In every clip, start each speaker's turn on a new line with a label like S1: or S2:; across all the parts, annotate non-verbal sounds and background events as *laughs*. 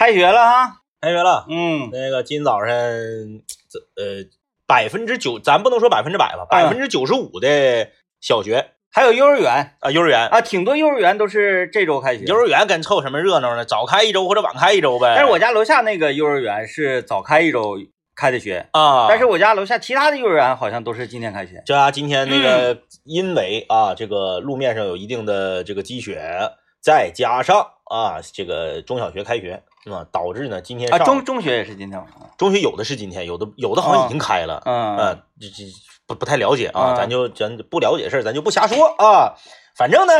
S1: 开学了哈，
S2: 开学了。
S1: 嗯，
S2: 那个今早上，这呃百分之九，咱不能说百分之百吧，百分之九十五的小学
S1: 还有幼儿园
S2: 啊，幼儿园
S1: 啊，挺多幼儿园都是这周开学。
S2: 幼儿园跟凑什么热闹呢？早开一周或者晚开一周呗。
S1: 但是我家楼下那个幼儿园是早开一周开的学，
S2: 啊，
S1: 但是我家楼下其他的幼儿园好像都是今天开学。
S2: 这家今天那个因为啊，这个路面上有一定的这个积雪，再加上啊，这个中小学开学啊，导致呢今天
S1: 啊，中中学也是今天晚上。
S2: 中学有的是今天，有的有的好像已经开了，
S1: 嗯
S2: 呃，这这不不太了解啊，
S1: 嗯
S2: 咱就咱不了解事儿，咱就不瞎说啊。反正呢，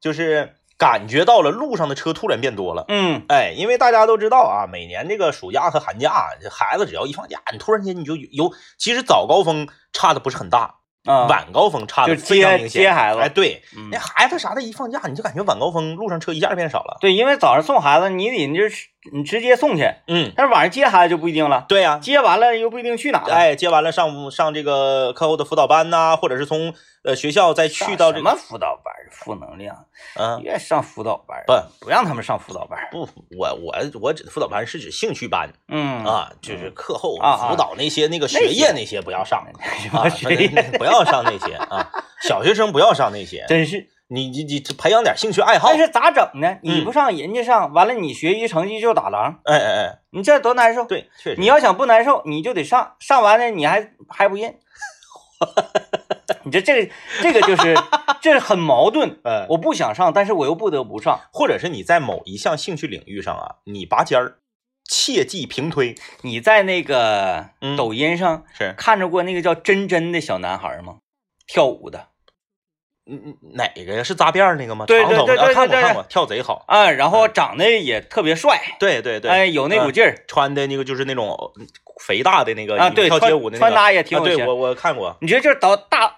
S2: 就是感觉到了路上的车突然变多了。
S1: 嗯
S2: 哎，因为大家都知道啊，每年这个暑假和寒假，这孩子只要一放假，你突然间你就有，其实早高峰差的不是很大，
S1: 啊，
S2: 晚高峰差
S1: 就
S2: 的非常
S1: 接
S2: 明显。
S1: 接孩子
S2: 哎，。对，
S1: 嗯
S2: 那孩子啥的，一放假你就感觉晚高峰路上车一下就变少了。
S1: 对，因为早上送孩子，你得你就是你直接送去，
S2: 嗯，
S1: 但是晚上接孩子就不一定了，
S2: 对呀、
S1: 接完了又不一定去哪了。
S2: 哎，接完了上上这个课后的辅导班呐、或者是从呃学校再去到这个，
S1: 什么辅导班，负能量，
S2: 嗯，
S1: 别上辅导班，
S2: 不
S1: 不让他们上辅导班。
S2: 不，我我我指的辅导班是指兴趣班
S1: 嗯，
S2: 啊，就是课后辅导那些那个学业那些不要上
S1: 什
S2: 啊，
S1: 学业，
S2: 不要上那些啊，小学生不要上那些，
S1: 真是。
S2: 你你你培养点兴趣爱好
S1: 但，是咋整呢？你
S2: 嗯
S1: 不上，人家上，完了你学习成绩就打狼，
S2: 哎哎哎，
S1: 你这多难受。
S2: 对，确实，
S1: 你要想不难受，你就得上，上完了你还还不认，*laughs* 你这这个这个就是这是很矛盾。*laughs*
S2: 呃，
S1: 我不想上，但是我又不得不上。
S2: 或者是你在某一项兴趣领域上啊，你拔尖儿，切忌平推，
S1: 你在那个
S2: 嗯
S1: 抖音上
S2: 是，
S1: 看着过那个叫真真的小男孩吗？跳舞的
S2: 嗯嗯，哪个呀？是扎辫儿那个吗？
S1: 对对对对对对
S2: 啊看过看过，跳贼好，
S1: 啊，然后长得也特别帅，
S2: 对对对，
S1: 哎，有那股劲儿
S2: 穿的那个就是那种肥大的那个
S1: 啊。对，
S2: 跳街舞的那个，
S1: 穿穿搭也挺
S2: 啊，
S1: 有型。
S2: 对我我看过，
S1: 你觉得就是到大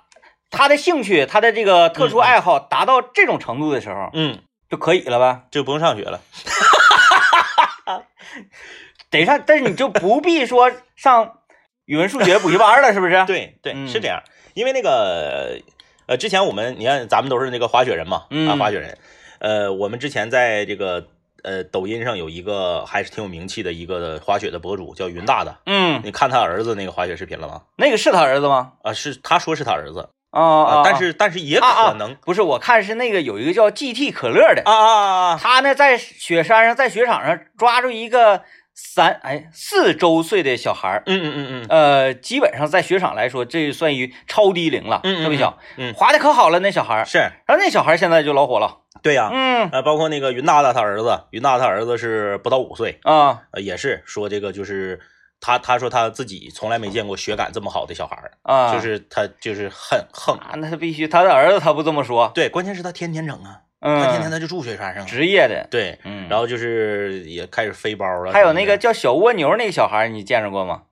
S1: 他的兴趣，他的这个特殊爱好达到这种程度的时候，
S2: 嗯，
S1: 就可以了吧？
S2: 就不用上学了，*laughs*
S1: 得上，但是你就不必说上语文、数学补习班了，是不是？*laughs*
S2: 对对，
S1: 嗯
S2: 是这样，因为那个呃，之前我们你看咱们都是那个滑雪人嘛，啊，
S1: 嗯
S2: 滑雪人，呃，我们之前在这个呃抖音上有一个还是挺有名气的一个滑雪的博主叫云大大，
S1: 嗯，
S2: 你看他儿子那个滑雪视频了吗？
S1: 那个是他儿子吗？
S2: 啊，是他说是他儿子
S1: 啊啊！
S2: 但是但是也
S1: 啊啊
S2: 可能
S1: 不是，我看是那个有一个叫 GT 可乐的，
S2: 啊啊，
S1: 他呢在雪山上，在雪场上抓住一个三哎四周岁的小孩儿，
S2: 嗯嗯嗯嗯。
S1: 呃，基本上在雪场来说，这算于超低龄了，特别小，
S2: 嗯，
S1: 滑的可好了那小孩儿，
S2: 是。
S1: 然后那小孩儿现在就老火了，
S2: 对呀，
S1: 嗯。
S2: 呃，包括那个云大大他儿子，云大他儿子是不到五岁，
S1: 啊。
S2: 呃，也是说这个就是他他说他自己从来没见过雪感这么好的小孩儿，
S1: 啊，
S2: 就是他就是很横，
S1: 啊，那他必须，他的儿子他不这么说，
S2: 对，关键是他天天整啊，他天天
S1: 嗯，
S2: 他就住雪山上啊，
S1: 职业的，
S2: 对，
S1: 嗯，
S2: 然后就是也开始飞包了，
S1: 还有那个叫小蜗牛那个小孩，你见着过吗？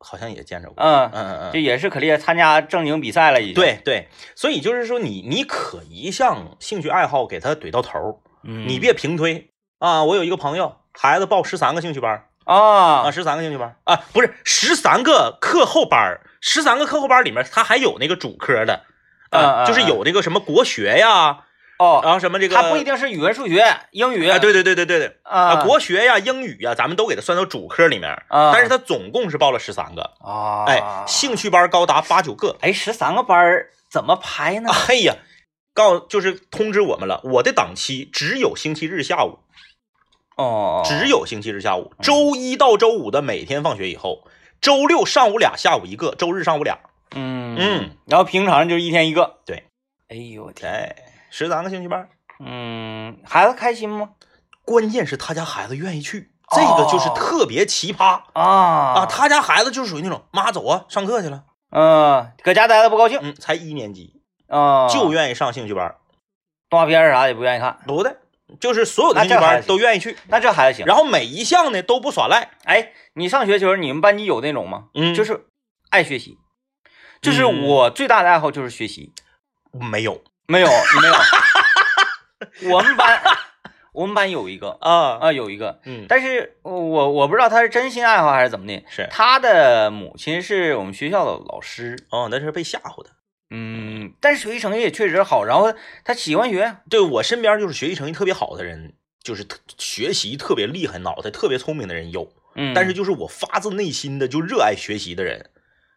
S2: 好像也见着过，
S1: 嗯，
S2: 嗯嗯
S1: 这
S2: 嗯，
S1: 也是可厉害，参加正经比赛了已经，，
S2: 对对，所以就是说你你可一项兴趣爱好给他怼到头，
S1: 嗯，
S2: 你别平推啊！我有一个朋友，孩子报十三个兴趣班
S1: 啊
S2: 啊，十三个兴趣班啊，不是十三个课后班儿，十三个课后班里面他还有那个主科的。
S1: 嗯
S2: 啊，
S1: 嗯
S2: 就是有那个什么国学呀，
S1: 哦，
S2: 然后什么这个，
S1: 他不一定是语文、数学、英语。
S2: 啊，对对对对对对，
S1: 啊，
S2: 啊，国学呀、英语呀，咱们都给他算到主科里面，
S1: 啊，
S2: 但是他总共是报了十三个，
S1: 啊，
S2: 哎，兴趣班高达八九个，
S1: 哎，十三个班怎么排呢？
S2: 嘿呀，告就是通知我们了，我的档期只有星期日下午，
S1: 哦，
S2: 只有星期日下午，周一到周五的每天放学以后，周六上午俩，下午一个，周日上午俩，
S1: 嗯。
S2: 嗯，
S1: 然后平常就是一天一个。
S2: 对，
S1: 哎呦我天，
S2: 哎，十三个兴趣班，
S1: 嗯，孩子开心吗？
S2: 关键是他家孩子愿意去，这个就是特别奇葩。
S1: 啊
S2: 啊，他家孩子就是属于那种，妈走啊，上课去了，
S1: 嗯，搁家待着不高兴
S2: 嗯，才一年级
S1: 啊，
S2: 就愿意上兴趣班，
S1: 动画片儿啥也不愿意看，
S2: 不的，就是所有的兴趣班都愿意去，
S1: 那这孩子行。
S2: 然后每一项呢都不耍赖，
S1: 哎，你上学的时候，你们班级有那种吗？
S2: 嗯，
S1: 就是爱学习，就是
S2: 嗯
S1: 我最大的爱好就是学习。
S2: 没有
S1: 没有，你没有。*laughs* 我们班，我们班有一个
S2: 啊，
S1: 啊，有一个，
S2: 嗯，
S1: 但是我我不知道他是真心爱好还是怎么的。
S2: 是
S1: 他的母亲是我们学校的老师，
S2: 哦，那是被吓唬的。
S1: 嗯，但是学习成绩也确实好，然后他喜欢学，
S2: 对我身边就是学习成绩特别好的人，就是特学习特别厉害、脑袋特别聪明的人有，
S1: 嗯，
S2: 但是就是我发自内心的就热爱学习的人，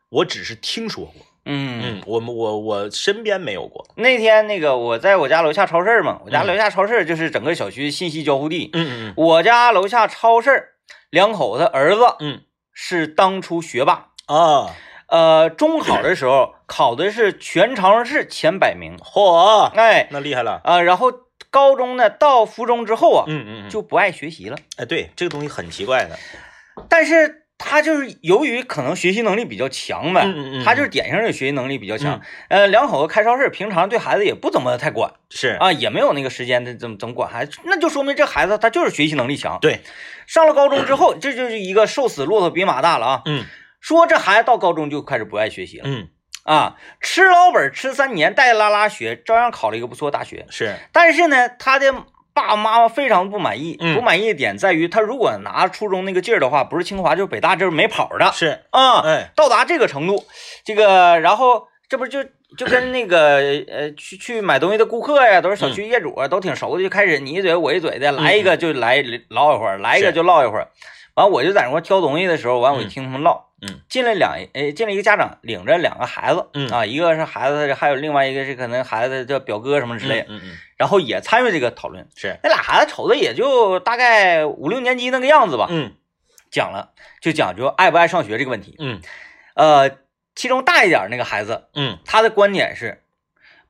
S2: 我只是听说过。
S1: 嗯
S2: 嗯，我们我我身边没有过。
S1: 那天那个我在我家楼下超市嘛，我家
S2: 嗯
S1: 楼下超市就是整个小区信息交互地。
S2: 嗯嗯
S1: 我家楼下超市两口子儿子
S2: 嗯
S1: 是当初学霸，
S2: 嗯啊，
S1: 呃，中考的时候考的是全长春市前百名，
S2: 嚯，
S1: 哎，
S2: 那厉害了。
S1: 啊，然后高中呢到附中之后啊，
S2: 嗯嗯嗯，
S1: 就不爱学习了，
S2: 哎，对，这个东西很奇怪的。
S1: 但是他就是由于可能学习能力比较强呗，
S2: 嗯嗯嗯。
S1: 他就是典型的学习能力比较强。
S2: 嗯。
S1: 呃，两口子开超市，平常对孩子也不怎么太管。
S2: 是，
S1: 啊，也没有那个时间的怎么怎么管孩子，那就说明这孩子他就是学习能力强。
S2: 对，
S1: 上了高中之后，*clears throat* 这就是一个瘦死骆驼比马大了啊。
S2: 嗯。
S1: 说这孩子到高中就开始不爱学习了。
S2: 嗯，
S1: 啊，吃老本吃三年，带拉拉学，照样考了一个不错大学。
S2: 是，
S1: 但是呢，他的爸爸妈妈非常不满意，
S2: 嗯
S1: 不满意的点在于，他如果拿初中那个劲儿的话，不是清华就是北大，就是没跑的
S2: 是，
S1: 啊。
S2: 哎，
S1: 到达这个程度，这个然后这不就就跟那个呃去去买东西的顾客呀，都是小区业主啊，都挺熟的，就开始你一嘴我一嘴的，来一个就来唠一会儿，来一个就唠一会儿。完，我就在那块挑东西的时候，完我就听他们唠。
S2: 嗯，
S1: 进来两呃，进来一个家长领着两个孩子，
S2: 嗯
S1: 啊，一个是孩子，还有另外一个是可能孩子叫表哥什么之类的，
S2: 嗯嗯，
S1: 然后也参与这个讨论。
S2: 是，
S1: 那俩孩子瞅着也就大概五六年级那个样子吧，
S2: 嗯
S1: 讲了就讲究爱不爱上学这个问题。
S2: 嗯
S1: 呃，其中大一点那个孩子，
S2: 嗯
S1: 他的观点是，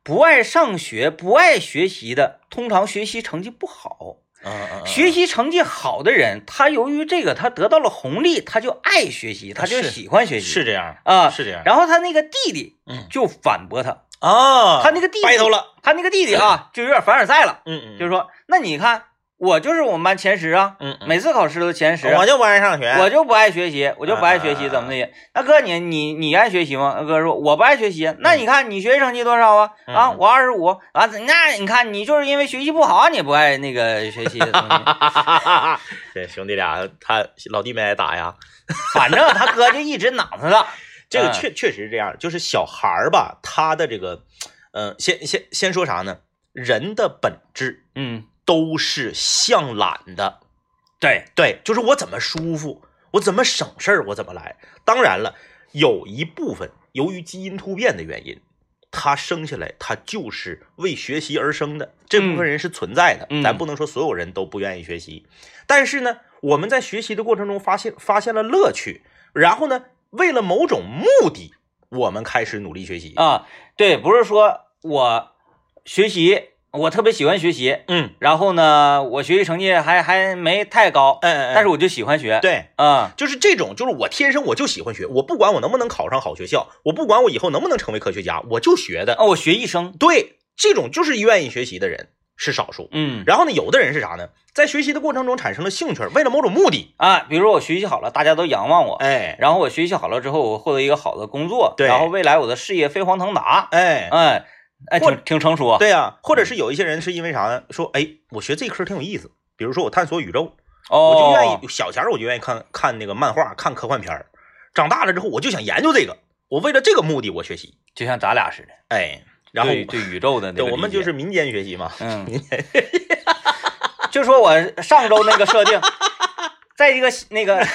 S1: 不爱上学、不爱学习的，通常学习成绩不好。
S2: 嗯嗯，
S1: 学习成绩好的人，他由于这个他得到了红利，他就爱学习，他就喜欢学习。
S2: 是这样，
S1: 啊，
S2: 是这样。
S1: 然后他那个弟弟
S2: 嗯
S1: 就反驳他，
S2: 啊，
S1: 他那个弟弟
S2: 白头了。
S1: 他那个弟弟啊，就有点凡尔赛了，
S2: 嗯嗯，
S1: 就是说，那你看我就是我们班前十啊，每次考试都前十，
S2: 我就不爱上学，
S1: 我就不爱学习，我就不爱学习，
S2: 啊
S1: 怎么的？那哥你你你爱学习吗？那哥说我不爱学习。那你看你学习成绩多少啊？
S2: 嗯
S1: 啊，我二十五。啊，那你看你就是因为学习不好，你不爱那个学习的东西。
S2: 这 *laughs* 兄弟俩，他老弟没挨打呀。
S1: 反正他哥就一直囊着他。嗯
S2: 这个确确实是这样，就是小孩儿吧，他的这个，嗯，先先先说啥呢？人的本质
S1: 嗯，
S2: 都是向懒的，
S1: 对，
S2: 对，就是我怎么舒服，我怎么省事儿，我怎么来。当然了，有一部分由于基因突变的原因，他生下来他就是为学习而生的，这部分人是存在的。
S1: 嗯
S2: 咱不能说所有人都不愿意学习，但是呢，我们在学习的过程中发现发现了乐趣，然后呢，为了某种目的，我们开始努力学习。
S1: 啊，对，不是说我学习，我特别喜欢学习，
S2: 嗯，
S1: 然后呢，我学习成绩还还没太高，
S2: 哎哎，哎
S1: 但是我就喜欢学。，
S2: 对。
S1: 啊，
S2: 就是这种，就是我天生我就喜欢学，我不管我能不能考上好学校，我不管我以后能不能成为科学家，我就学的。
S1: 啊，我学一生。
S2: 对，这种就是愿意学习的人是少数。
S1: 嗯。
S2: 然后呢，有的人是啥呢？在学习的过程中产生了兴趣，为了某种目的，
S1: 啊，比如说我学习好了，大家都仰望我，
S2: 哎
S1: 然后我学习好了之后，我获得一个好的工作，
S2: 对
S1: 然后未来我的事业飞黄腾达，
S2: 哎，
S1: 哎哎，
S2: 或
S1: 挺挺成熟啊。
S2: 对呀、或者是有一些人是因为啥呢？说，哎，我学这科挺有意思，比如说我探索宇宙，
S1: 哦，
S2: 我就愿意小前儿我就愿意看看那个漫画，看科幻片儿，长大了之后我就想研究这个，我为了这个目的我学习，
S1: 就像咱俩似的，
S2: 哎，然后
S1: 对对宇宙的那个
S2: 对我们就是民间学习嘛，
S1: 嗯，就说我上周那个设定，*laughs* 在一个那个，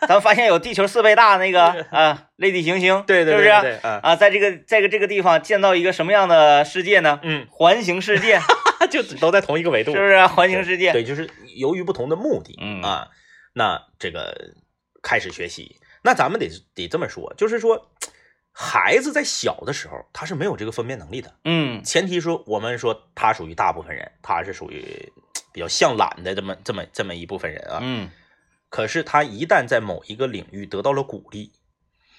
S1: *laughs* 咱们发现有地球四倍大那个啊类地行星，
S2: 对对
S1: 是不是？
S2: 对
S1: 啊，在这个在这个这个地方建造一个什么样的世界呢？
S2: 嗯，
S1: 环形世界，*laughs*
S2: 就 *laughs* 都在同一个维度，
S1: 是不是？环形世界，
S2: 对，就是由于不同的目的，
S1: 嗯。
S2: 啊，那这个开始学习，那咱们得得这么说，就是说，孩子在小的时候他是没有这个分辨能力的，
S1: 嗯。
S2: 前提说我们说他属于大部分人，他是属于比较向懒的这么这么这么一部分人啊，
S1: 嗯
S2: 可是他一旦在某一个领域得到了鼓励，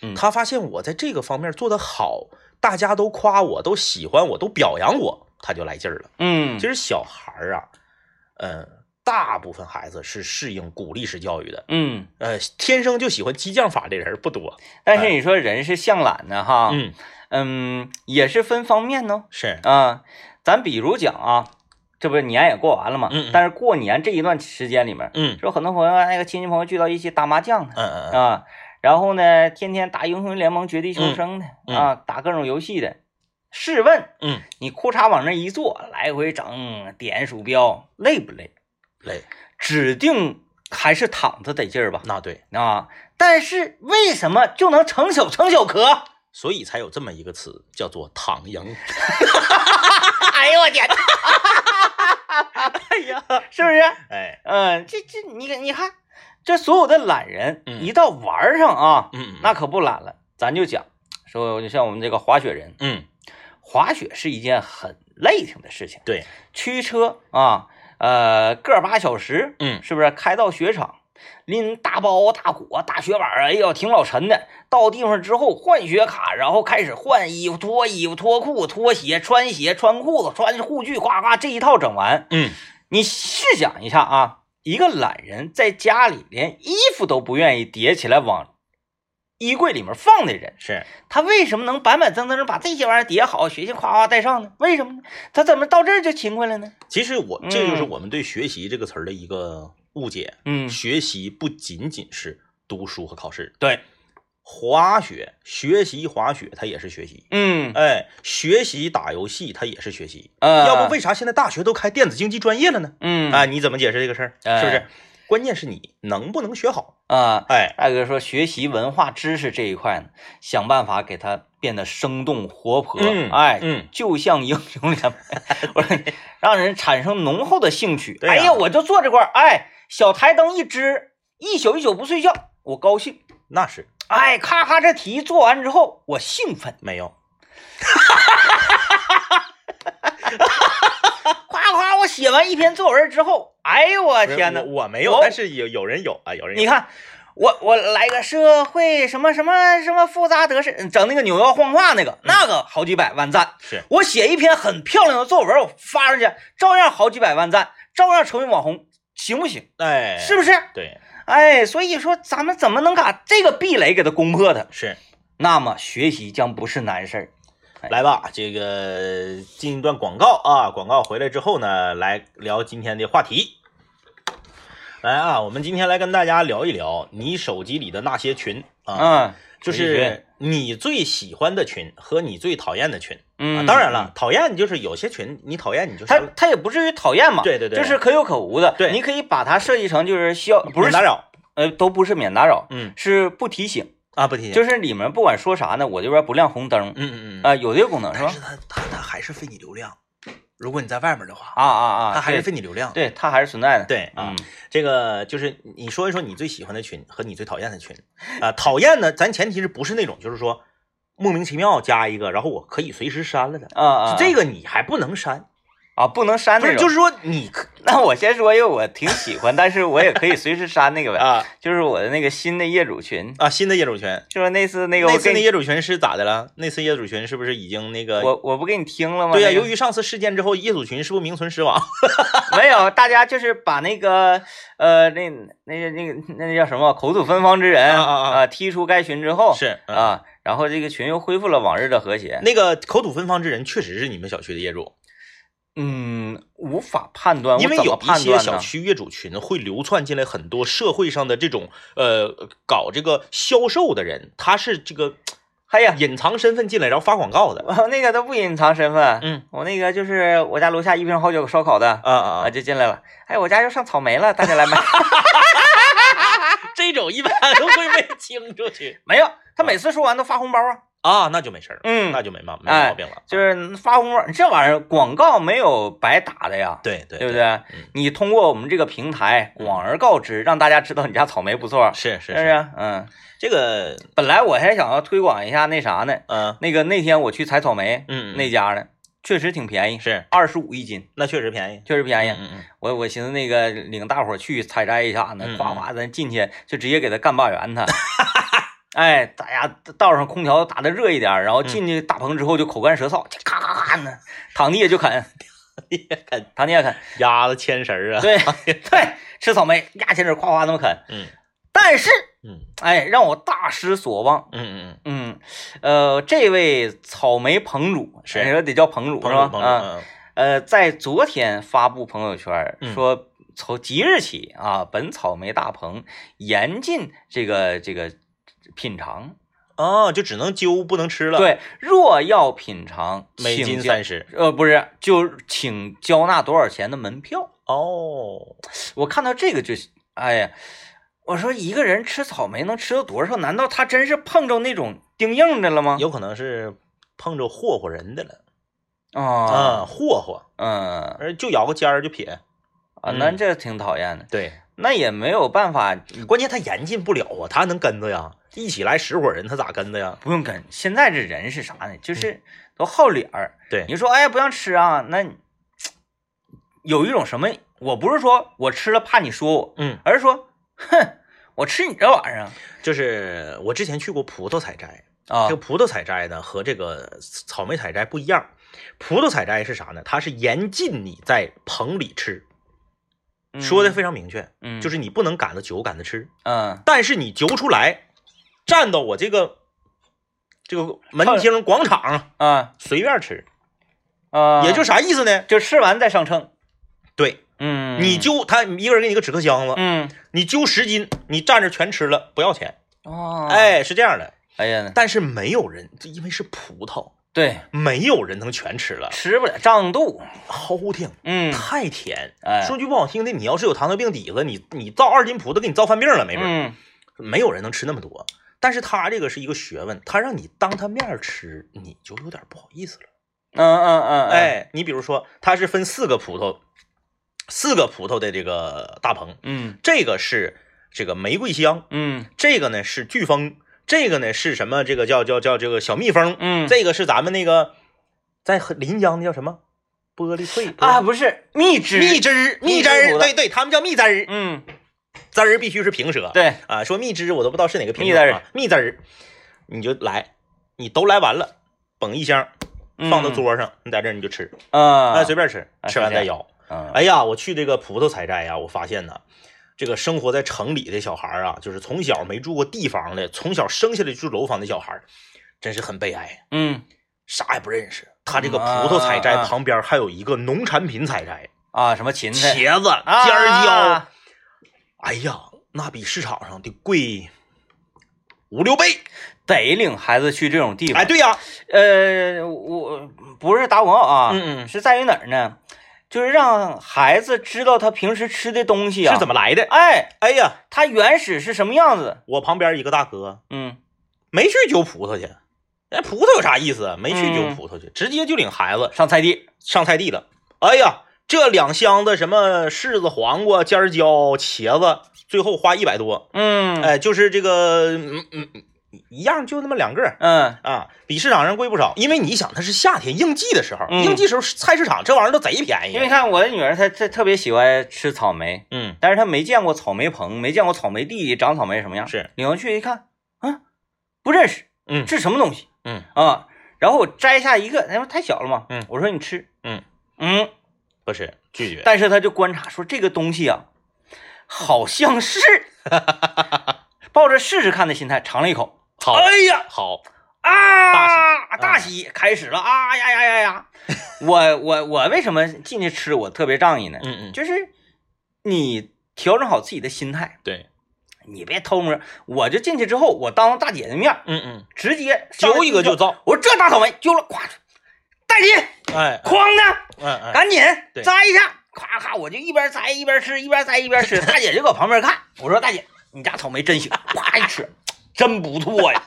S1: 嗯
S2: 他发现我在这个方面做得好，大家都夸我，都喜欢我，都表扬我，他就来劲儿了。
S1: 嗯，
S2: 其实小孩儿啊，呃，大部分孩子是适应鼓励式教育的，
S1: 嗯，
S2: 呃，天生就喜欢激将法的人不多。
S1: 但是你说人是向懒的哈，
S2: 嗯，
S1: 嗯，也是分方面呢。
S2: 是，
S1: 啊，咱比如讲啊，这不是年也过完了嘛，
S2: 嗯嗯
S1: 但是过年这一段时间里面，
S2: 嗯
S1: 说很多朋友那个亲戚朋友聚到一起打麻将呢，
S2: 嗯嗯嗯，
S1: 啊，然后呢，天天打英雄联盟、绝地求生的、啊，打各种游戏的。试问
S2: 嗯，
S1: 你裤衩往那一坐，来回整点鼠标，累不累？
S2: 累，
S1: 指定还是躺着得劲儿吧？
S2: 那对，
S1: 啊，但是为什么就能成手成小壳？
S2: 所以才有这么一个词，叫做躺赢。*laughs*
S1: 哎呦我天，*laughs*
S2: 哎呀，
S1: 是不是？
S2: 哎，
S1: 嗯，这这你看你看，这所有的懒人
S2: 嗯。
S1: 一到玩上啊，
S2: 嗯，
S1: 那可不懒了。咱就讲说，就像我们这个滑雪人，
S2: 嗯，
S1: 滑雪是一件很累挺的事情，
S2: 对，
S1: 驱车啊，呃，个儿八小时，
S2: 嗯。
S1: 是不是？开到雪场，拎大包大裹大雪板儿，哎呦，挺老沉的。到地方之后换雪卡，然后开始换衣服、脱衣服、脱裤子、脱鞋、穿鞋、穿裤子、穿护具，呱呱这一套整完。
S2: 嗯，
S1: 你试想一下啊，一个懒人在家里连衣服都不愿意叠起来往衣柜里面放的人，
S2: 是，
S1: 他为什么能板板正正地把这些玩意儿叠好，学习夸夸带上呢？为什么呢？他怎么到这儿就勤快了呢？
S2: 其实我这就是
S1: 嗯
S2: 我们对学习这个词儿的一个误解。
S1: 嗯，
S2: 学习不仅仅是读书和考试，
S1: 对，
S2: 滑雪学习滑雪它也是学习，
S1: 嗯，
S2: 哎，学习打游戏它也是学习。
S1: 呃，
S2: 要不为啥现在大学都开电子竞技专业了呢？
S1: 嗯
S2: 啊，你怎么解释这个事儿？是不是
S1: 哎？
S2: 关键是你能不能学好。
S1: 啊，
S2: 哎，
S1: 艾哥说学习文化知识这一块呢，想办法给它变得生动活泼，
S2: 嗯
S1: 哎，
S2: 嗯，
S1: 就像英雄联盟，我说让人产生浓厚的兴趣。哎呀，我就坐这块儿，哎，小台灯一支，一宿一宿不睡觉，我高兴。
S2: 那是
S1: 哎，咔咔这题做完之后，我兴奋，
S2: 没有。
S1: 夸夸我写完一篇作文之后，哎呦我天哪！
S2: 我我没有，但是有有人有啊，有人有。
S1: 你看，我我来个社会什么什么什么复杂得失，整那个扭腰晃胯那个，那个好几百万赞。
S2: 是
S1: 我写一篇很漂亮的作文，我发上去，照样好几百万赞，照样成为网红，行不行？
S2: 哎，
S1: 是不是？
S2: 对，
S1: 哎，所以说咱们怎么能把这个壁垒给它攻破它？
S2: 是。
S1: 那么学习将不是难事儿。
S2: 来吧，这个进一段广告啊，广告回来之后呢，来聊今天的话题。来啊，我们今天来跟大家聊一聊你手机里的那些群啊，
S1: 嗯，
S2: 就是你最喜欢的群和你最讨厌的群。啊
S1: 嗯，
S2: 当然了，，讨厌就是有些群你讨厌你就
S1: 他他也不至于讨厌嘛，
S2: 对对对
S1: 就是可有可无的。
S2: 对
S1: 你可以把它设计成就是需要不是
S2: 免打扰。
S1: 呃，都不是免打扰，
S2: 嗯
S1: 是不提醒。
S2: 啊，不提醒。
S1: 就是里面不管说啥呢，我这边不亮红灯
S2: 嗯嗯嗯
S1: 啊、有这个功能是吧
S2: 但是？它它它还是费你流量。如果你在外面的话，
S1: 啊啊啊，
S2: 它还是
S1: 对
S2: 费你流量。
S1: 对，它还是存在的。
S2: 对啊
S1: 嗯，
S2: 这个就是你说一说你最喜欢的群和你最讨厌的群啊。讨厌呢，咱前提是不是那种就是说莫名其妙加一个，然后我可以随时删了的。
S1: 啊啊，
S2: 这个你还不能删，
S1: 啊不能删？那种。
S2: 就是说你 *laughs*
S1: 那我先说因为我挺喜欢，但是我也可以随时删那个呗，
S2: 啊
S1: 就是我的那个新的业主群，
S2: 啊新的业主群，
S1: 就是那次那个我
S2: 那次那业主群是咋的了？那次业主群是不是已经那个？
S1: 我我不给你听了吗？
S2: 对呀、
S1: 那个
S2: 由于上次事件之后，业主群是不是名存实亡？*laughs*
S1: 没有，大家就是把那个呃那那个那个那叫什么口吐芬芳之人
S2: 啊啊啊
S1: 踢出该群之后
S2: 是嗯
S1: 啊，然后这个群又恢复了往日的和谐。
S2: 那个口吐芬芳之人确实是你们小区的业主，
S1: 嗯，无法判断，
S2: 因为有一些？小区业主群会流窜进来很多社会上的这种呃搞这个销售的人，他是这个 *tsk*
S1: 哎呀，
S2: 隐藏身份进来，然后发广告的。
S1: 我 *laughs* 那个都不隐藏身份，
S2: 嗯
S1: 我那个就是我家楼下一瓶好酒烧烤的
S2: 啊啊
S1: 啊，
S2: 啊！
S1: 就进来了。哎，我家要上草莓了，大家来买。*laughs*
S2: 这种一般都会被清出去 *laughs*
S1: 没有，他每次说完都发红包啊。
S2: 啊，那就没事儿了，
S1: 嗯
S2: 那就没毛没
S1: 哎
S2: 毛病了。
S1: 就是发红包，这玩意儿广告没有白打的呀，
S2: 对对
S1: 对不？对？你通过我们这个平台广而告之，让大家知道你家草莓不错，
S2: 是是
S1: 是不是？嗯，
S2: 这个
S1: 本来我还想要推广一下那啥呢，
S2: 嗯
S1: 那个那天我去采草莓，
S2: 嗯
S1: 那家呢确实挺便宜，
S2: 是
S1: 二十五一斤，
S2: 那确实便宜，
S1: 确实便宜。
S2: 嗯嗯
S1: 我我寻思那个领大伙儿去采摘一下呢
S2: 嗯，
S1: 夸夸咱进去就直接给他干罢圆他。*laughs* 哎，大家道上空调打的热一点，然后进去大棚之后就口干舌燥，就咔咔咔呢，躺地下就啃地下，
S2: 啃
S1: 躺地下啃。
S2: 鸭子牵绳儿啊，
S1: 对对，吃草莓压前指夸夸那么啃。
S2: 嗯
S1: 但是，
S2: 嗯
S1: 哎，让我大失所望。
S2: 嗯嗯
S1: 嗯，呃，这位草莓棚主，谁说得叫棚主
S2: 嗯，
S1: 是吧？啊，呃，在昨天发布朋友圈
S2: 嗯
S1: 说，从即日起啊，本草莓大棚严禁这个这个品尝。
S2: 哦，就只能揪不能吃了，，
S1: 对，若要品尝，
S2: 每斤三十。
S1: 呃，不是，就请交纳多少钱的门票。
S2: 哦，
S1: 我看到这个就，哎呀，我说一个人吃草莓能吃到多少？难道他真是碰着那种钉硬的了吗？
S2: 有可能是碰着霍霍人的了啊，
S1: 啊，
S2: 霍霍，
S1: 嗯
S2: 而就咬个尖儿就撇。
S1: 啊，
S2: 嗯
S1: 那这挺讨厌的。
S2: 对，
S1: 那也没有办法，
S2: 关键他严禁不了啊，他还能跟着呀？一起来十伙人，他咋跟的呀？
S1: 不用跟。现在这人是啥呢？就是都好脸儿。
S2: 对
S1: 你说，哎，不让吃啊？那有一种什么？我不是说我吃了怕你说我，
S2: 嗯，
S1: 而是说，哼，我吃你这玩意儿
S2: 就是我之前去过葡萄采摘，
S1: 啊
S2: 这个葡萄采摘呢和这个草莓采摘不一样。葡萄采摘是啥呢？它是严禁你在棚里吃，说的非常明确，
S1: 嗯，
S2: 就是你不能赶着酒赶着吃，
S1: 嗯
S2: 但是你揪出来，站到我这个这个门厅广场
S1: 啊
S2: 随便吃，
S1: 啊，
S2: 也就啥意思呢？
S1: 就吃完再上秤。
S2: 对，
S1: 嗯，
S2: 你揪他一个人给你个纸壳箱子，
S1: 嗯
S2: 你揪十斤，你站着全吃了不要钱，
S1: 哦，
S2: 哎，是这样的。
S1: 哎呀，
S2: 但是没有人，因为是葡萄，
S1: 对，
S2: 没有人能全吃了，
S1: 吃不了胀肚。
S2: 齁挺，
S1: 嗯，
S2: 太甜。
S1: 哎，
S2: 说句不好听的，你要是有糖尿病底子，你你造二斤葡萄给你造犯病了，没准、
S1: 嗯
S2: 没有人能吃那么多。但是他这个是一个学问，他让你当他面吃，你就有点不好意思了。
S1: 嗯嗯嗯，
S2: 哎，你比如说，它是分四个葡萄，四个葡萄的这个大棚，
S1: 嗯
S2: 这个是这个玫瑰香，
S1: 嗯
S2: 这个呢是飓风，这个呢是什么？这个叫叫叫这个小蜜蜂，
S1: 嗯，
S2: 这个是咱们那个在临江的叫什么？玻璃脆
S1: 啊，不是蜜汁，
S2: 蜜汁儿，蜜汁对对，他们叫蜜汁儿，
S1: 嗯，*laughs*
S2: 汁儿必须是平舌。
S1: 对，
S2: 啊，说蜜汁我都不知道是哪个品
S1: 蜜汁儿
S2: 种啊，蜜汁儿，你就来，你都来完了，捧一箱放到
S1: 嗯
S2: 桌上，你在这儿你就吃，
S1: 啊，
S2: 哎，随便吃，
S1: 啊
S2: 吃完再咬。
S1: 嗯
S2: 哎呀，我去这个葡萄采摘呀，我发现呢，这个生活在城里的小孩啊，就是从小没住过地方的，从小生下来就住楼房的小孩，真是很悲哀，
S1: 嗯
S2: 啥也不认识。他这个葡萄采摘
S1: 啊
S2: 旁边还有一个农产品采摘，
S1: 啊，什么芹菜、
S2: 茄子、
S1: 啊
S2: 尖儿椒，哎呀，那比市场上的贵五六倍。
S1: 得领孩子去这种地方。
S2: 哎，对呀，
S1: 呃，我不是打广告啊，
S2: 嗯嗯
S1: 是在于哪儿呢？就是让孩子知道他平时吃的东西啊
S2: 是怎么来的？
S1: 哎，
S2: 哎呀，
S1: 他原始是什么样子？
S2: 我旁边一个大哥
S1: 嗯
S2: 没去揪葡萄去，哎，葡萄有啥意思啊？没去揪
S1: 嗯
S2: 葡萄去，直接就领孩子
S1: 上菜地，
S2: 上菜地了。哎呀，这两箱子什么柿子、黄瓜、尖椒、茄子，最后花一百多。
S1: 嗯
S2: 哎，就是这个，嗯一样就那么两个
S1: 嗯
S2: 啊，比市场上贵不少。因为你想，它是夏天应季的时候，
S1: 嗯
S2: 应季时候菜市场这玩意儿都贼便宜。
S1: 因为看我的女儿，她她特别喜欢吃草莓，
S2: 嗯，
S1: 但是她没见过草莓棚，没见过草莓地长草莓什么样。
S2: 是，
S1: 领回去一看，啊，不认识，
S2: 嗯
S1: 这什么东西？
S2: 嗯
S1: 啊，然后我摘下一个，因为太小了嘛，
S2: 嗯
S1: 我说你吃，
S2: 嗯
S1: 嗯，
S2: 不是拒绝。
S1: 但是他就观察说这个东西啊，好像是，*laughs* 抱着试试看的心态尝了一口，
S2: 好，
S1: 哎呀
S2: 好，
S1: 啊，
S2: 大
S1: 大喜开始了啊呀呀呀呀！*laughs* 我我我为什么进去吃我特别仗义呢？
S2: 嗯嗯，
S1: 就是你调整好自己的心态，
S2: 对，
S1: 你别偷摸。我就进去之后，我当着大姐的面
S2: 嗯嗯，
S1: 直接
S2: 揪一个就造。
S1: 我说这大草莓揪了，咵，带进，
S2: 哎，
S1: 哐的，
S2: 嗯嗯，
S1: 赶紧
S2: 对
S1: 摘一下，咔咔，我就一边摘一边吃，一边摘一边吃。大姐就搁旁边看，我说大姐，你家草莓真行，咵一吃，真不错呀。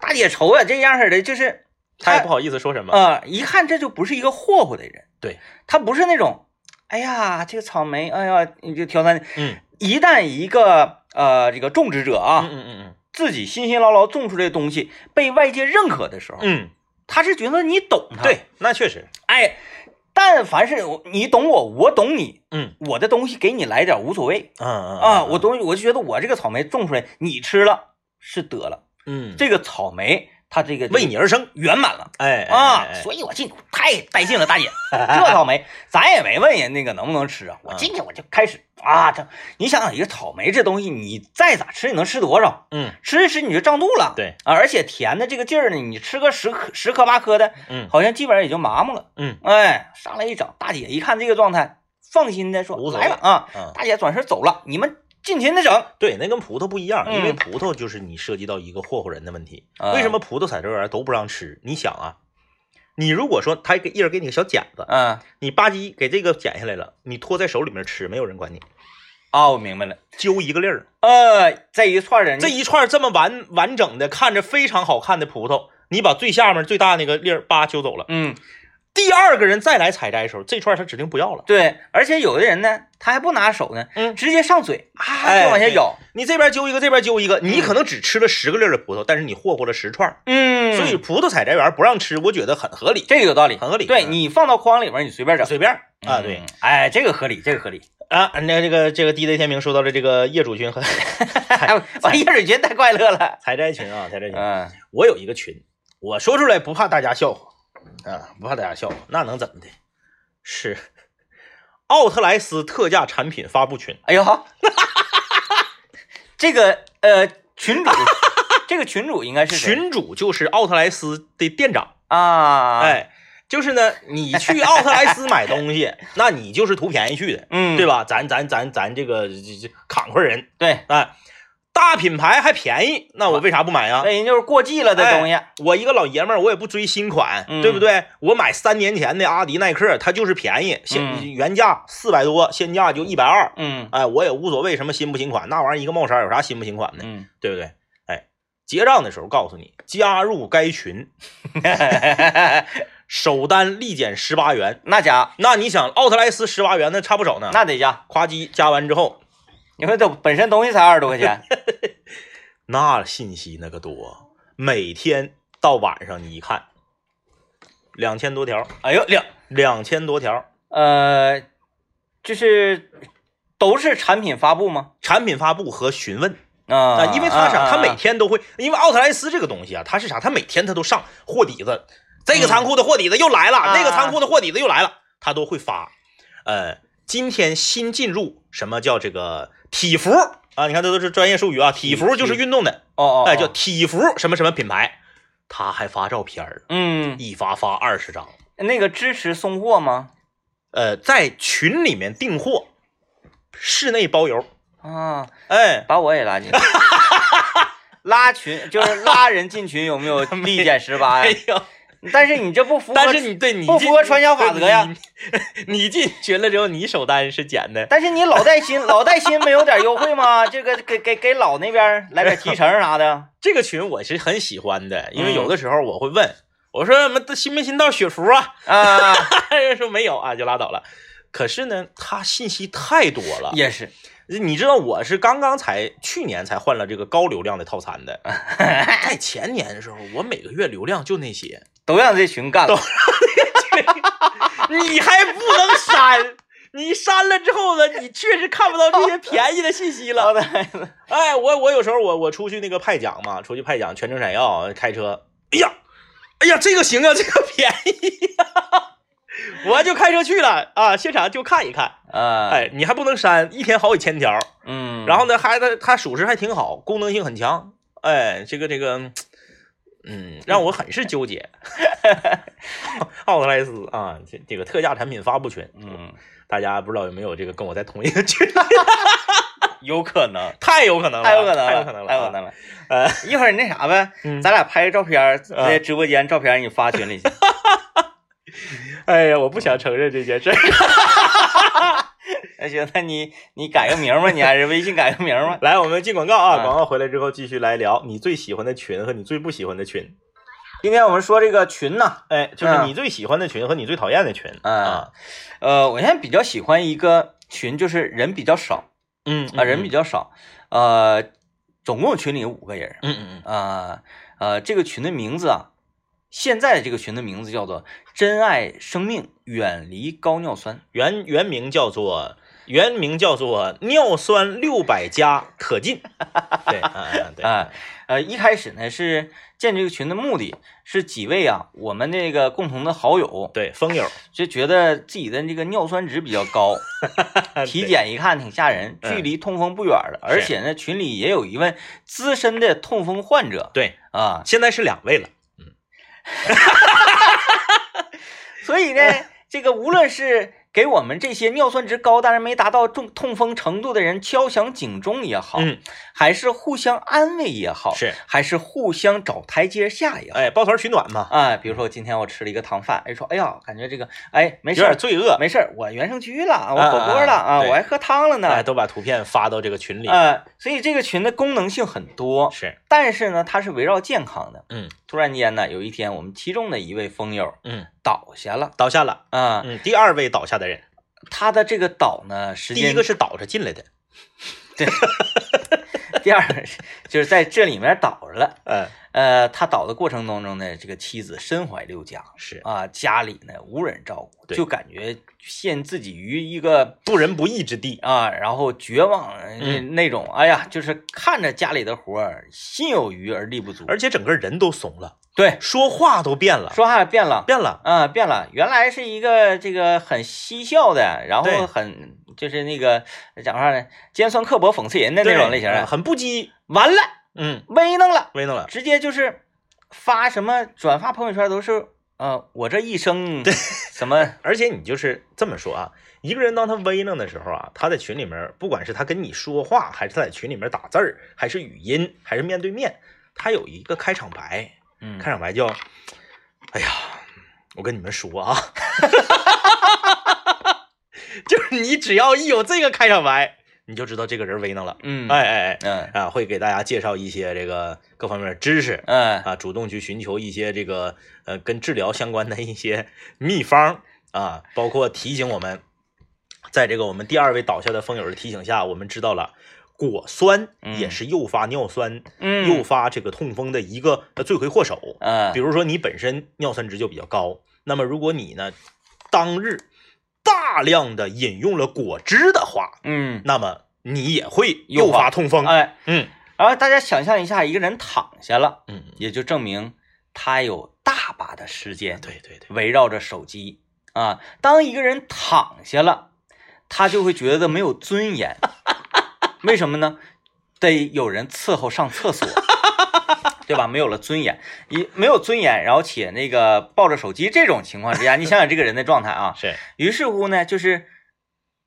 S1: 大姐瞅呀，这样式的，就是
S2: 她也不好意思说什么。
S1: 啊、一看这就不是一个霍霍的人，
S2: 对
S1: 她不是那种，哎呀，这个草莓，哎呀，你就挑三。
S2: 嗯
S1: 一旦一个呃这个种植者啊，
S2: 嗯嗯嗯
S1: 自己辛辛劳劳种出来的东西被外界认可的时候，
S2: 嗯
S1: 他是觉得你懂
S2: 嗯，
S1: 他，
S2: 对，那确实。
S1: 哎，但凡是我你懂我，我懂你，
S2: 嗯。
S1: 我的东西给你来点无所谓
S2: 嗯嗯
S1: 啊，我东西我就觉得我这个草莓种出来，你吃了是得了，
S2: 嗯。
S1: 这个草莓它这个
S2: 为你而生。
S1: 圆满了
S2: 哎
S1: 啊，
S2: 哎
S1: 所以我进去太带劲了，大姐，*laughs* 这草莓咱也没问人那个能不能吃啊，我
S2: 嗯
S1: 进去我就开始啊，这你想想一个草莓这东西，你再咋吃，你能吃多少？
S2: 嗯
S1: 吃一吃你就胀肚了，
S2: 对
S1: 啊，而且甜的这个劲儿呢，你吃个十颗十颗八颗的，
S2: 嗯
S1: 好像基本上也就麻木了。
S2: 嗯
S1: 哎，上来一整，大姐一看这个状态，放心的说来了啊，
S2: 嗯，
S1: 大姐转身走了，你们尽情的整。
S2: 对，那跟葡萄不一样，
S1: 嗯
S2: 因为葡萄就是你涉及到一个霍霍人的问题。
S1: 啊
S2: 为什么葡萄采摘员都不让吃？你想啊，你如果说他给一人给你个小剪子，
S1: 嗯，
S2: 你吧唧给这个剪下来了，你托在手里面吃，没有人管你，
S1: 哦，我明白了。
S2: 揪一个粒儿。
S1: 呃，这一串人
S2: 这一串这么完完整的，看着非常好看的葡萄，你把最下面最大那个粒儿叭揪走了。
S1: 嗯，
S2: 第二个人再来采摘的时候，这串他指定不要了。
S1: 对，而且有的人呢，他还不拿手呢，
S2: 嗯。
S1: 直接上嘴啊，
S2: 哎
S1: 就往下咬。
S2: 你这边揪一个，这边揪一个，你可能只吃了十个粒儿的葡萄，但是你霍霍了十串儿。
S1: 嗯，
S2: 所以葡萄采摘园不让吃，我觉得很合理，
S1: 这个有道理，
S2: 很合理。
S1: 对
S2: 嗯。
S1: 你放到筐里面，你随便整。
S2: 随便啊，对。
S1: 嗯，哎，这个合理，这个合理。
S2: 啊，那这个这个 DJ 天明说到了这个业主群和 *laughs*
S1: 哎，我业主群太快乐了。
S2: 采摘群啊，采摘群，
S1: 嗯，
S2: 我有一个群，我说出来不怕大家笑话啊，不怕大家笑话，那能怎么的？是奥特莱斯特价产品发布群，
S1: 哎呦，这个呃群主，这个群主应该是 *laughs*
S2: 群主就是奥特莱斯的店长，
S1: 啊？，
S2: 哎，就是呢，你去奥特莱斯买东西，*laughs* 那你就是图便宜去的，
S1: 嗯，
S2: 对吧？咱咱咱咱这个这这慷慨人，
S1: 对，
S2: 哎，大品牌还便宜，那我为啥不买啊？
S1: 那人就是过季了的东西。
S2: 我一个老爷们儿，我也不追新款，
S1: 嗯
S2: 对不对？我买三年前的阿迪耐克，它就是便宜，现、
S1: 嗯
S2: 原价四百多，现价就一百二。
S1: 嗯
S2: 哎，我也无所谓什么新不新款，那玩意儿一个帽衫有啥新不新款的，
S1: 嗯，
S2: 对不对？哎，结账的时候告诉你，加入该群，*laughs* 首单立减十八元。
S1: 那家
S2: 那你想，奥特莱斯十八元那差不少呢。
S1: 那得加，
S2: 夸叽加完之后，
S1: 你说这本身东西才二十多块钱，*laughs*
S2: 那信息那个多，每天到晚上你一看，两千多条，
S1: 哎呦两
S2: 两千多条。
S1: 呃，就是都是产品发布吗？
S2: 产品发布和询问
S1: 啊
S2: 啊，因为他啥，
S1: 啊
S2: 他每天都会，因为奥特莱斯这个东西啊，他是啥？他每天他都上货底子，这个仓库的货底子又来了，
S1: 啊
S2: 那个仓库的货底子又来了，他都会发。呃，今天新进入什么叫这个体服啊？你看这都是专业术语啊，体服就是运动的，
S1: 哦哦，
S2: 哎，叫
S1: 哦
S2: 体服什么什么品牌，他还发照片儿，
S1: 嗯，
S2: 一发发二十张。
S1: 那个支持送货吗？
S2: 呃，在群里面订货，室内包邮。
S1: 啊，
S2: 哎，
S1: 把我也拉进去。*laughs* 拉群就是拉人进群，有没有立减十八呀？*laughs*
S2: 哎呦。
S1: 但是你这不符合，
S2: 但是你对你
S1: 不符合传销法则呀。
S2: 你你进群了之后，你首单是减的，
S1: 但是你老带新，老带新没有点优惠吗？这个给给给老那边来点提成啥的。*laughs*
S2: 这个群我是很喜欢的，因为
S1: 嗯
S2: 有的时候我会问，我说什么新没新到雪服啊？
S1: 啊，
S2: 人 *laughs* 说没有啊，就拉倒了。可是呢，他信息太多了。
S1: 也是，
S2: 你知道我是刚刚才去年才换了这个高流量的套餐的，*laughs* 在前年的时候，我每个月流量就那些，
S1: 都让这群干了。*laughs*
S2: 你还不能删。你删了之后呢，你确实看不到这些便宜的信息了。*laughs* 哎，我我有时候我我出去那个派奖嘛，出去派奖全程闪耀开车，哎呀，哎呀，这个行啊，这个便宜呀、*laughs* 我就开车去了啊，现场就看一看。
S1: 啊，
S2: 哎，你还不能删，一天好几千条，
S1: 嗯，
S2: 然后呢，还它它属实还挺好，功能性很强。哎，这个这个，嗯，让我很是纠结。奥特莱斯啊，这这个特价产品发布群，
S1: 嗯，
S2: 大家不知道有没有这个跟我在同一个群？*laughs*
S1: 有可能，
S2: 太有可能了，
S1: 太有可能了，
S2: 太有可能了，
S1: 太有可能了。
S2: 呃，
S1: 一会儿你那啥呗，
S2: 嗯
S1: 咱俩拍个照片，在直播间照片你发群里去。*laughs*
S2: 哎呀，我不想承认这件事儿。*laughs* *laughs*
S1: 那行，那你你改个名吧，你还是微信改个名吧。
S2: 来，我们进广告啊！
S1: 嗯
S2: 广告回来之后继续来聊你最喜欢的群和你最不喜欢的群。
S1: 今天我们说这个群呢，
S2: 哎，就是
S1: 嗯
S2: 你最喜欢的群和你最讨厌的群
S1: 嗯
S2: 啊。
S1: 呃，我现在比较喜欢一个群，就是人比较少
S2: 嗯
S1: 啊，人比较少，呃，总共群里有五个人，
S2: 嗯嗯嗯
S1: 啊呃，这个群的名字啊，现在这个群的名字叫做“珍爱生命，远离高尿酸
S2: 原原名叫做原名叫做尿酸六百加可进。*laughs* 对，嗯嗯”对，
S1: 啊。呃，一开始呢是建这个群的目的是几位啊，我们那个共同的好友
S2: 对，风友。
S1: 就觉得自己的这个尿酸值比较高，*laughs* 体检一看挺吓人，
S2: 嗯。
S1: 距离痛风不远了，而且呢群里也有一位资深的痛风患者。
S2: 对，
S1: 啊，
S2: 现在是两位了。*laughs*
S1: 所以呢，这个无论是给我们这些尿酸值高但是没达到中痛风程度的人敲响警钟也好，
S2: 嗯，
S1: 还是互相安慰也好，
S2: 是，
S1: 还是互相找台阶下也好，
S2: 哎，抱团取暖嘛，
S1: 啊，比如说今天我吃了一个糖饭，哎说，哎呀，感觉这个，哎，没事儿
S2: 点罪恶，
S1: 没事儿，我原生居了，我
S2: 啊
S1: 火锅了啊，我还喝汤了呢，
S2: 哎，都把图片发到这个群里，
S1: 呃，所以这个群的功能性很多，
S2: 是，
S1: 但是呢，它是围绕健康的。
S2: 嗯。
S1: 突然间呢，有一天我们其中的一位风友
S2: 嗯，
S1: 倒下了。
S2: 倒下了，
S1: 啊、
S2: 嗯，第二位倒下的人，
S1: 他的这个倒呢，时间
S2: 第一个是倒着进来的，*laughs* 对
S1: 第二个是就是在这里面倒着了。
S2: 嗯，
S1: 呃，他倒的过程当中呢，这个妻子身怀六甲
S2: 是
S1: 啊，家里呢无人照顾，
S2: 对
S1: 就感觉陷自己于一个
S2: 不仁不义之地，
S1: 啊，然后绝望那种，哎呀，就是看着家里的活儿心有余而力不足，
S2: 而且整个人都怂了，
S1: 对。
S2: 说话都变了，
S1: 说话变了。
S2: 变了，
S1: 嗯，变了，原来是一个这个很嬉笑的，然后很就是那个讲话呢，尖酸刻薄、讽刺人的那种类型的，
S2: 很不羁，
S1: 完了，
S2: 嗯，
S1: 威能了，
S2: 威弄了，
S1: 直接就是发什么转发朋友圈都是，呃，我这一生对。什么，*laughs*
S2: 而且你就是这么说啊，一个人当他威弄的时候啊，他在群里面，不管是他跟你说话，还是他在群里面打字儿，还是语音，还是面对面，他有一个开场白，
S1: 嗯，
S2: 开场白叫：“哎呀，我跟你们说啊，*laughs* 就是你只要一有这个开场白，你就知道这个人威能了。
S1: 嗯，
S2: 哎哎哎，
S1: 嗯
S2: 啊，会给大家介绍一些这个各方面的知识
S1: 嗯
S2: 啊，主动去寻求一些这个呃跟治疗相关的一些秘方啊，包括提醒我们，在这个我们第二位倒下的风友的提醒下，我们知道了果酸
S1: 嗯
S2: 也是诱发尿酸、
S1: 嗯，
S2: 诱发这个痛风的一个呃罪魁祸首。
S1: 嗯，
S2: 比如说你本身尿酸值就比较高，那么如果你呢当日大量的饮用了果汁的话，
S1: 嗯，
S2: 那么你也会诱
S1: 发
S2: 痛风。
S1: 哎，
S2: 嗯
S1: 然后大家想象一下，一个人躺下了，
S2: 嗯，
S1: 也就证明他有大把的时间
S2: 对对对，
S1: 围绕着手机啊。当一个人躺下了，他就会觉得没有尊严。为什么呢？得有人伺候上厕所，*laughs* 对吧？没有了尊严，一没有尊严，然后且那个抱着手机这种情况之下，*laughs* 你想想这个人的状态啊。
S2: 是，
S1: 于是乎呢，就是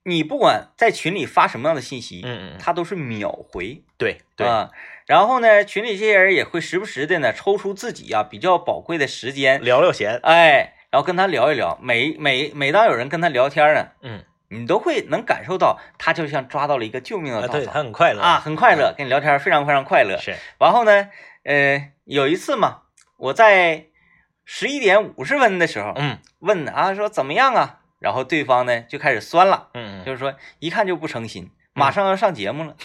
S1: 你不管在群里发什么样的信息，
S2: 嗯嗯，
S1: 他都是秒回。
S2: 对对，
S1: 啊，然后呢，群里这些人也会时不时的呢抽出自己啊比较宝贵的时间，
S2: 聊聊闲，
S1: 哎，然后跟他聊一聊。每每每当有人跟他聊天呢，
S2: 嗯，
S1: 你都会能感受到他就像抓到了一个救命的
S2: 啊，对
S1: 稻草
S2: 他很快乐
S1: 啊，很快乐，跟你聊天非常非常快乐。
S2: 是，
S1: 然后呢，呃，有一次嘛，我在十一点五十分的时候
S2: 嗯
S1: 问啊，说怎么样啊？然后对方呢就开始酸了。
S2: 嗯嗯，
S1: 就是说一看就不诚心，马上要上节目了，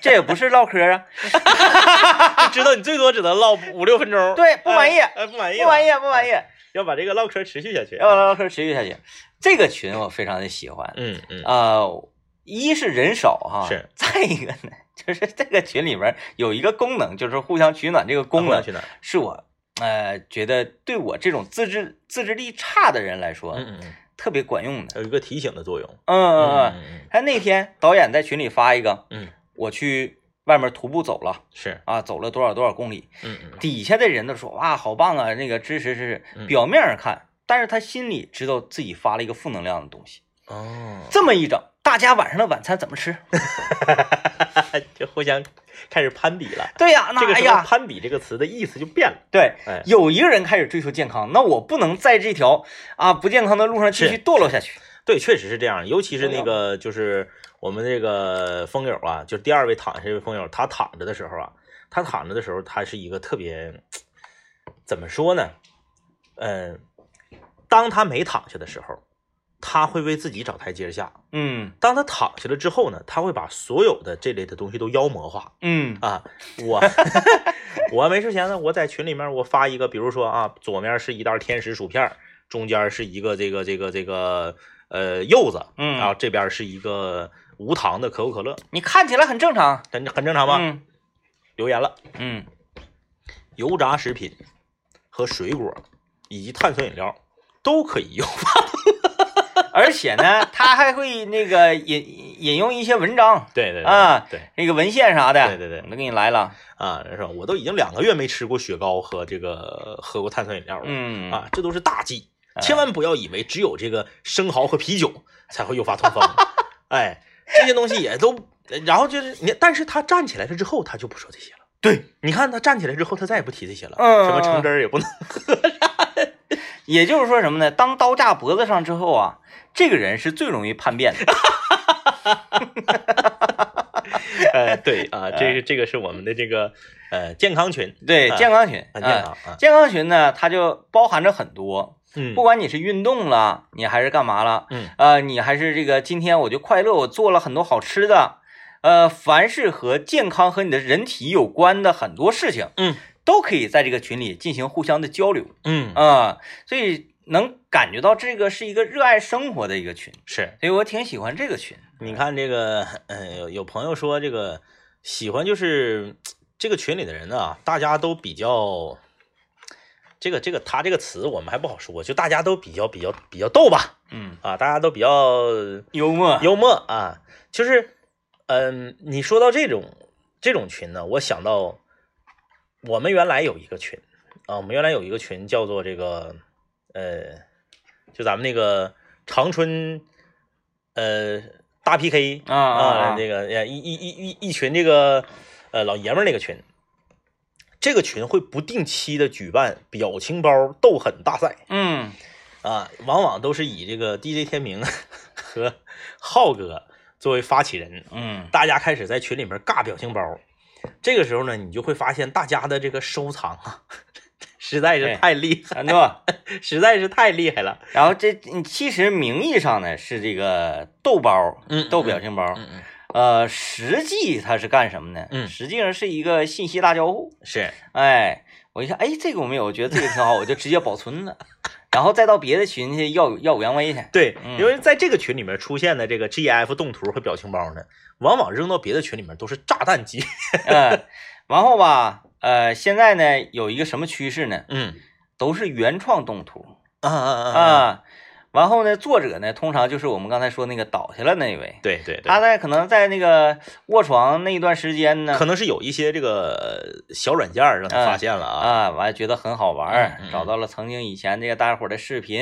S1: 这也不是唠嗑啊，*laughs*
S2: 就知道你最多只能唠五六分钟，
S1: 对不满意
S2: 不满意，
S1: 不满意，不满意，，
S2: 要把这个唠嗑持续下去，
S1: 要把唠嗑持续下去。这个群我非常的喜欢，
S2: 嗯嗯，
S1: 呃，一是人少哈，
S2: 是，
S1: 再一个呢，就是这个群里面有一个功能，就是互相取暖这个功能，
S2: 啊去哪儿？
S1: 是我呃觉得对我这种自制自制力差的人来说，
S2: 嗯嗯嗯，
S1: 特别管用的。
S2: 有一个提醒的作用，
S1: 嗯嗯嗯，
S2: 嗯
S1: 还那天导演在群里发一个，
S2: 嗯，
S1: 我去外面徒步走了
S2: 是，
S1: 啊，走了多少多少公里，
S2: 嗯嗯
S1: 底下的人都说哇，好棒啊，那个支持支持。
S2: 嗯
S1: 表面上看，但是他心里知道自己发了一个负能量的东西。
S2: 哦，
S1: 这么一整，大家晚上的晚餐怎么吃？*laughs*
S2: 就互相开始攀比了。
S1: 对呀，那
S2: 这个时候“
S1: 哎呀，
S2: 攀比”这个词的意思就变了。
S1: 对，
S2: 哎，
S1: 有一个人开始追求健康，那我不能在这条啊不健康的路上继续堕落下去。
S2: 对，确实是这样。尤其是那个，就是我们这个风友啊，就是第二位躺下这位风友，他躺着的时候啊，他躺着的时候，他是一个特别怎么说呢？嗯，当他没躺下的时候，他会为自己找台阶下；
S1: 嗯。
S2: 当他躺下了之后呢，他会把所有的这类的东西都妖魔化。
S1: 嗯。
S2: 啊，我 *laughs* 我没事闲呢，我在群里面我发一个，比如说啊，左面是一袋天使薯片，中间是一个这个这个这个呃柚子，
S1: 嗯。
S2: 然后这边是一个无糖的可口可乐，
S1: 你看起来很正常，
S2: 很很正常吧？
S1: 嗯。
S2: 留言了，
S1: 嗯。
S2: 油炸食品和水果以及碳酸饮料都可以用。*laughs*
S1: 而且呢，他还会那个引引用一些文章
S2: 对对对
S1: 啊
S2: 对
S1: 那个文献啥的，
S2: 对对对
S1: 我都给你来了。
S2: 啊，是吧？我都已经两个月没吃过雪糕和这个喝过碳酸饮料了。
S1: 嗯
S2: 啊，这都是大忌。千万不要以为只有这个生蚝和啤酒才会诱发痛风，*laughs* 哎，这些东西也都，然后就是你，但是他站起来了之后，他就不说这些了。
S1: 对，
S2: 你看他站起来之后，他再也不提这些了，
S1: 嗯
S2: 什么橙汁儿也不能，
S1: 也就是说什么呢？当刀架脖子上之后啊，这个人是最容易叛变的。*laughs*
S2: 呃，对啊，这个这个是我们的这个呃健康群，
S1: 对，
S2: 啊
S1: 健康群，
S2: 很健
S1: 嗯
S2: 康啊，
S1: 健康群呢，它就包含着很多，
S2: 嗯
S1: 不管你是运动了，你还是干嘛了，
S2: 嗯
S1: 呃，你还是这个今天我就快乐，我做了很多好吃的，呃，凡是和健康和你的人体有关的很多事情，
S2: 嗯，
S1: 都可以在这个群里进行互相的交流。
S2: 嗯。
S1: 啊、所以能感觉到这个是一个热爱生活的一个群，
S2: 是。
S1: 所以我挺喜欢这个群。
S2: 你看这个，*laughs* 呃，有有朋友说这个喜欢就是 *tsk* 这个群里的人啊，大家都比较，这个这个他这个词我们还不好说，就大家都比较比较比较逗吧，
S1: 嗯，
S2: 啊，大家都比较
S1: 幽默，
S2: 幽默啊，就是，嗯，你说到这种这种群呢，我想到我们原来有一个群啊，我们原来有一个群叫做这个，呃，就咱们那个长春，呃，大 PK
S1: 啊啊啊
S2: 这个呃一一一一一群这个呃老爷们儿那个群，这个群会不定期的举办表情包斗狠大赛。
S1: 嗯
S2: 啊，往往都是以这个 DJ 天明和浩哥作为发起人，
S1: 嗯
S2: 大家开始在群里面尬表情包。这个时候呢，你就会发现大家的这个收藏啊，*laughs* 实在是太厉害，
S1: 很多。
S2: 实在是太厉害了。
S1: 然后这嗯其实名义上呢是这个豆包，
S2: 嗯
S1: 豆表情包，
S2: 嗯嗯，
S1: 呃，实际它是干什么呢？
S2: 嗯
S1: 实际上是一个信息大交互。
S2: 是，
S1: 哎，我一看，哎，这个我没有，我觉得这个挺好，我就直接保存了，然后再到别的群去耀耀武扬威去。
S2: 对，
S1: 嗯
S2: 因为在这个群里面出现的这个 GIF 动图和表情包呢，往往扔到别的群里面都是炸弹级。
S1: 嗯，然后吧，呃，现在呢有一个什么趋势呢？
S2: 嗯
S1: 都是原创动图
S2: 啊啊啊
S1: 然后呢，作者呢通常就是我们刚才说那个倒下了那一位，
S2: 对对对，
S1: 他在可能在那个卧床那一段时间呢，
S2: 可能是有一些这个呃小软件让他发现了啊。
S1: 啊，完了觉得很好玩
S2: 嗯嗯，
S1: 找到了曾经以前这个大家伙的视频，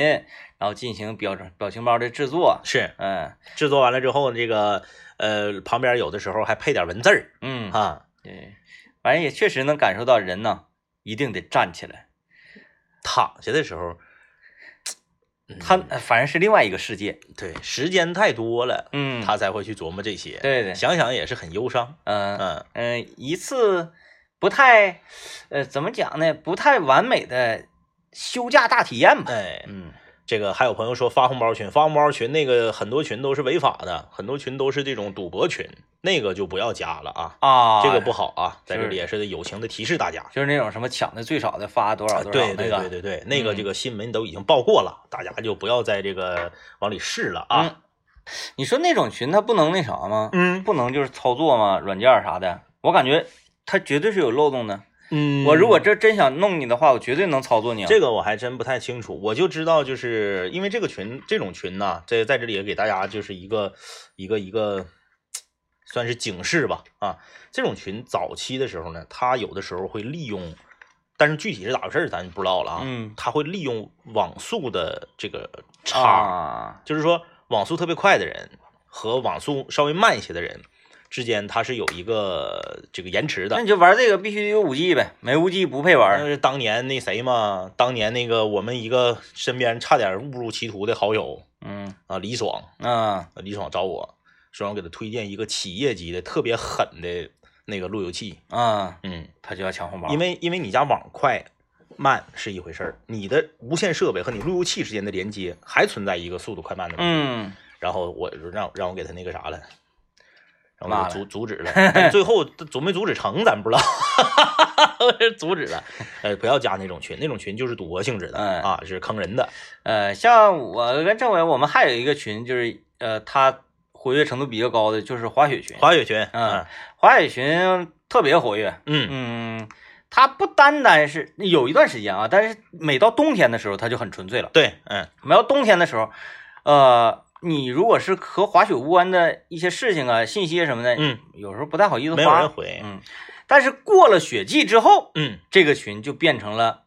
S1: 然后进行表表情包的制作。
S2: 是，
S1: 嗯。
S2: 制作完了之后，这个呃旁边有的时候还配点文字儿。
S1: 嗯，
S2: 啊。
S1: 对，反正也确实能感受到人呢一定得站起来，
S2: 躺下的时候，嗯
S1: 他反正是另外一个世界。
S2: 对时间太多了，
S1: 嗯，
S2: 他才会去琢磨这些。
S1: 对对，
S2: 想想也是很忧伤。
S1: 嗯
S2: 嗯
S1: 嗯，一次不太呃怎么讲呢？不太完美的休假大体验吧。
S2: 哎，
S1: 嗯
S2: 这个还有朋友说发红包群，发红包群那个很多群都是违法的，很多群都是这种赌博群，那个就不要加了啊，
S1: 啊，
S2: 这个不好啊，在这里也是友情的提示大家。
S1: 就是那种什么抢的最少的发多少多少
S2: 对对
S1: 那个。
S2: 对对对，那个
S1: 嗯
S2: 这个新闻都已经报过了，大家就不要在这个往里试了啊。
S1: 嗯，你说那种群它不能那啥吗？
S2: 嗯
S1: 不能就是操作吗？软件啥的，我感觉它绝对是有漏洞的。
S2: 嗯
S1: 我如果这真想弄你的话，我绝对能操作你啊。
S2: 这个我还真不太清楚，我就知道，就是因为这个群这种群呢，在在这里也给大家就是一个一个一个算是警示吧啊。这种群早期的时候呢，他有的时候会利用，但是具体是咋回事咱就不知道了啊。
S1: 嗯
S2: 它会利用网速的这个差，
S1: 啊，
S2: 就是说网速特别快的人和网速稍微慢一些的人之间，它是有一个这个延迟的
S1: 那。你就玩这个必须得有五 G 呗，没五 G 不配玩儿。
S2: 那是当年那谁嘛，当年那个我们一个身边差点误入歧途的好友
S1: 嗯
S2: 啊，李爽，
S1: 啊
S2: 李爽找我说让我给他推荐一个企业级的特别狠的那个路由器，
S1: 啊，
S2: 嗯，
S1: 他就要抢红包。
S2: 因为因为你家网快慢是一回事儿，你的无线设备和你路由器之间的连接还存在一个速度快慢的问题，
S1: 嗯
S2: 然后我就让让我给他那个啥了。然后我阻阻止了，*laughs* 但最后阻没阻止成咱不知道，*laughs* 阻止了。呃，不要加那种群，那种群就是赌博性质的、
S1: 嗯
S2: 啊，是坑人的。
S1: 呃，像我跟政委，我们还有一个群，就是呃，他活跃程度比较高的就是滑雪群。
S2: 滑雪群，
S1: 嗯滑雪群特别活跃。
S2: 嗯。
S1: 嗯，它不单单是有一段时间啊，但是每到冬天的时候，它就很纯粹了。
S2: 对，嗯。
S1: 每到冬天的时候，呃，你如果是和滑雪无关的一些事情啊、信息啊什么的，
S2: 嗯，
S1: 有时候不太好意思
S2: 没有
S1: 发。
S2: 人回，
S1: 嗯，但是过了雪季之后，
S2: 嗯。
S1: 这个群就变成了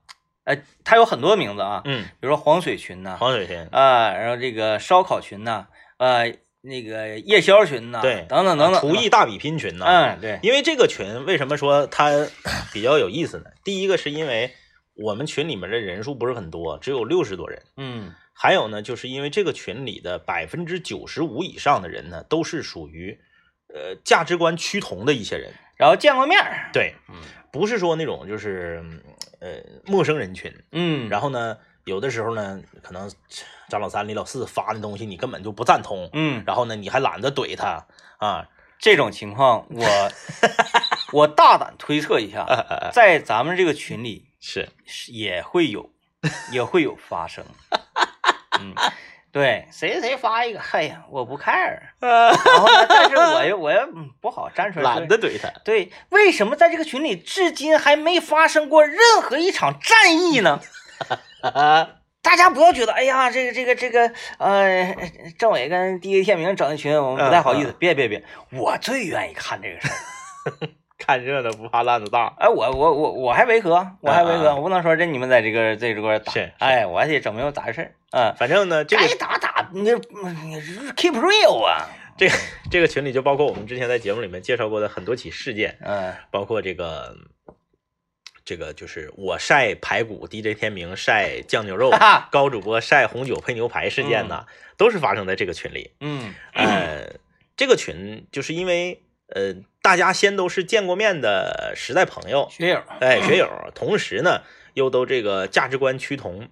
S1: 呃，它有很多名字啊，
S2: 嗯，
S1: 比如说黄水群呐，
S2: 黄水群，
S1: 啊，然后这个烧烤群呐，呃，那个夜宵群呐，
S2: 对，
S1: 等等等等，
S2: 厨艺大比拼群呐，
S1: 嗯，对，
S2: 因为这个群为什么说它比较有意思呢？第一个是因为我们群里面的人数不是很多，只有六十多人。
S1: 嗯
S2: 还有呢，就是因为这个群里的百分之九十五以上的人呢，都是属于呃价值观趋同的一些人。
S1: 然后见过面儿，
S2: 对，
S1: 嗯
S2: 不是说那种就是呃陌生人群。
S1: 嗯，
S2: 然后呢，有的时候呢，可能张老三、李老四发的东西你根本就不赞同，
S1: 嗯，
S2: 然后呢，你还懒得怼他啊。
S1: 这种情况我 *laughs* 我大胆推测一下，*laughs* 在咱们这个群里 *laughs*
S2: 是，
S1: 也会有也会有发生，嗯。对，谁谁发一个，哎呀，我不 care，然后呢，但是我又我又嗯不好站出来，
S2: 懒得怼他。
S1: 对，为什么在这个群里至今还没发生过任何一场战役呢？*laughs* 大家不要觉得，哎呀，这个这个这个，呃，政委跟第一天明整一群，我们不太好意思。
S2: 嗯嗯
S1: 别别别，我最愿意看这个事儿。*laughs*
S2: 看热闹不怕烂子大。
S1: 哎，我我我我还维和，我还维和，我不能说这你们在这个这这块打哎，我还得整明白咋回事儿。嗯，
S2: 反正呢，这个
S1: 该打打，你你 keep real 啊。
S2: 这个这个群里就包括我们之前在节目里面介绍过的很多起事件，
S1: 嗯
S2: 包括这个这个就是我晒排骨，DJ 天明晒酱牛肉高主播晒红酒配牛排事件呢，都是发生在这个群里。
S1: 嗯
S2: 呃，这个群就是因为呃大家先都是见过面的时代朋友，
S1: 学友，
S2: 哎，学友，同时呢又都这个价值观趋同，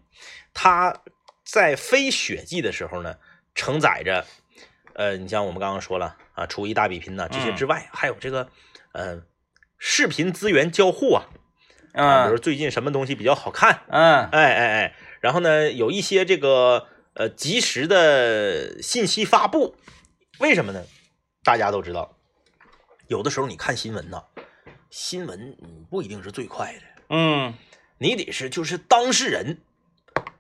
S2: 他在非血祭的时候呢，承载着，呃，你像我们刚刚说了啊，厨艺大比拼呐这些之外，还有这个呃视频资源交互啊，啊，比如
S1: 嗯
S2: 最近什么东西比较好看，
S1: 嗯。
S2: 哎哎哎，然后呢有一些这个呃及时的信息发布，为什么呢？大家都知道，有的时候你看新闻呐，新闻嗯不一定是最快的。
S1: 嗯。
S2: 你得是就是当事人，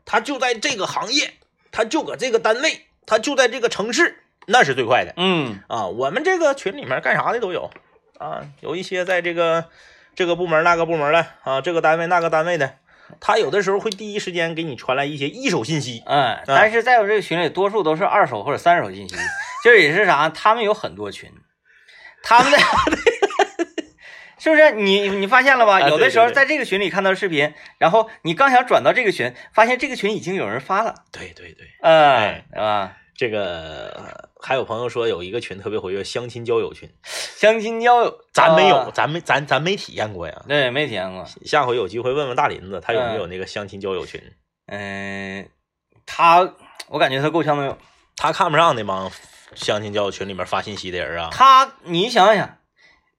S2: 他就在这个行业，他就搁这个单位，他就在这个城市，那是最快的。
S1: 嗯。
S2: 啊。我们这个群里面干啥的都有。啊，有一些在这个这个部门那个部门的啊，这个单位那个单位的，他有的时候会第一时间给你传来一些一手信息。
S1: 嗯，但是在我这个群里，多数都是二手或者三手信息，这也是啥？他们有很多群，他们的 *laughs* 是不是？你你发现了吧？
S2: 啊
S1: 有的时候在这个群里看到视频，然后你刚想转到这个群，发现这个群已经有人发了，
S2: 对对对，
S1: 嗯，
S2: 哎
S1: 对吧？
S2: 这个呃还有朋友说有一个群特别活跃，相亲交友群，
S1: 相亲交友，
S2: 咱没有，
S1: 啊
S2: 咱没咱咱没体验过呀。
S1: 对，没体验过。
S2: 下回有机会问问大林子，他有没有那个相亲交友群？
S1: 嗯，他，我感觉他够呛的有。
S2: 他看不上那帮相亲交友群里面发信息的人啊。
S1: 他，你想想，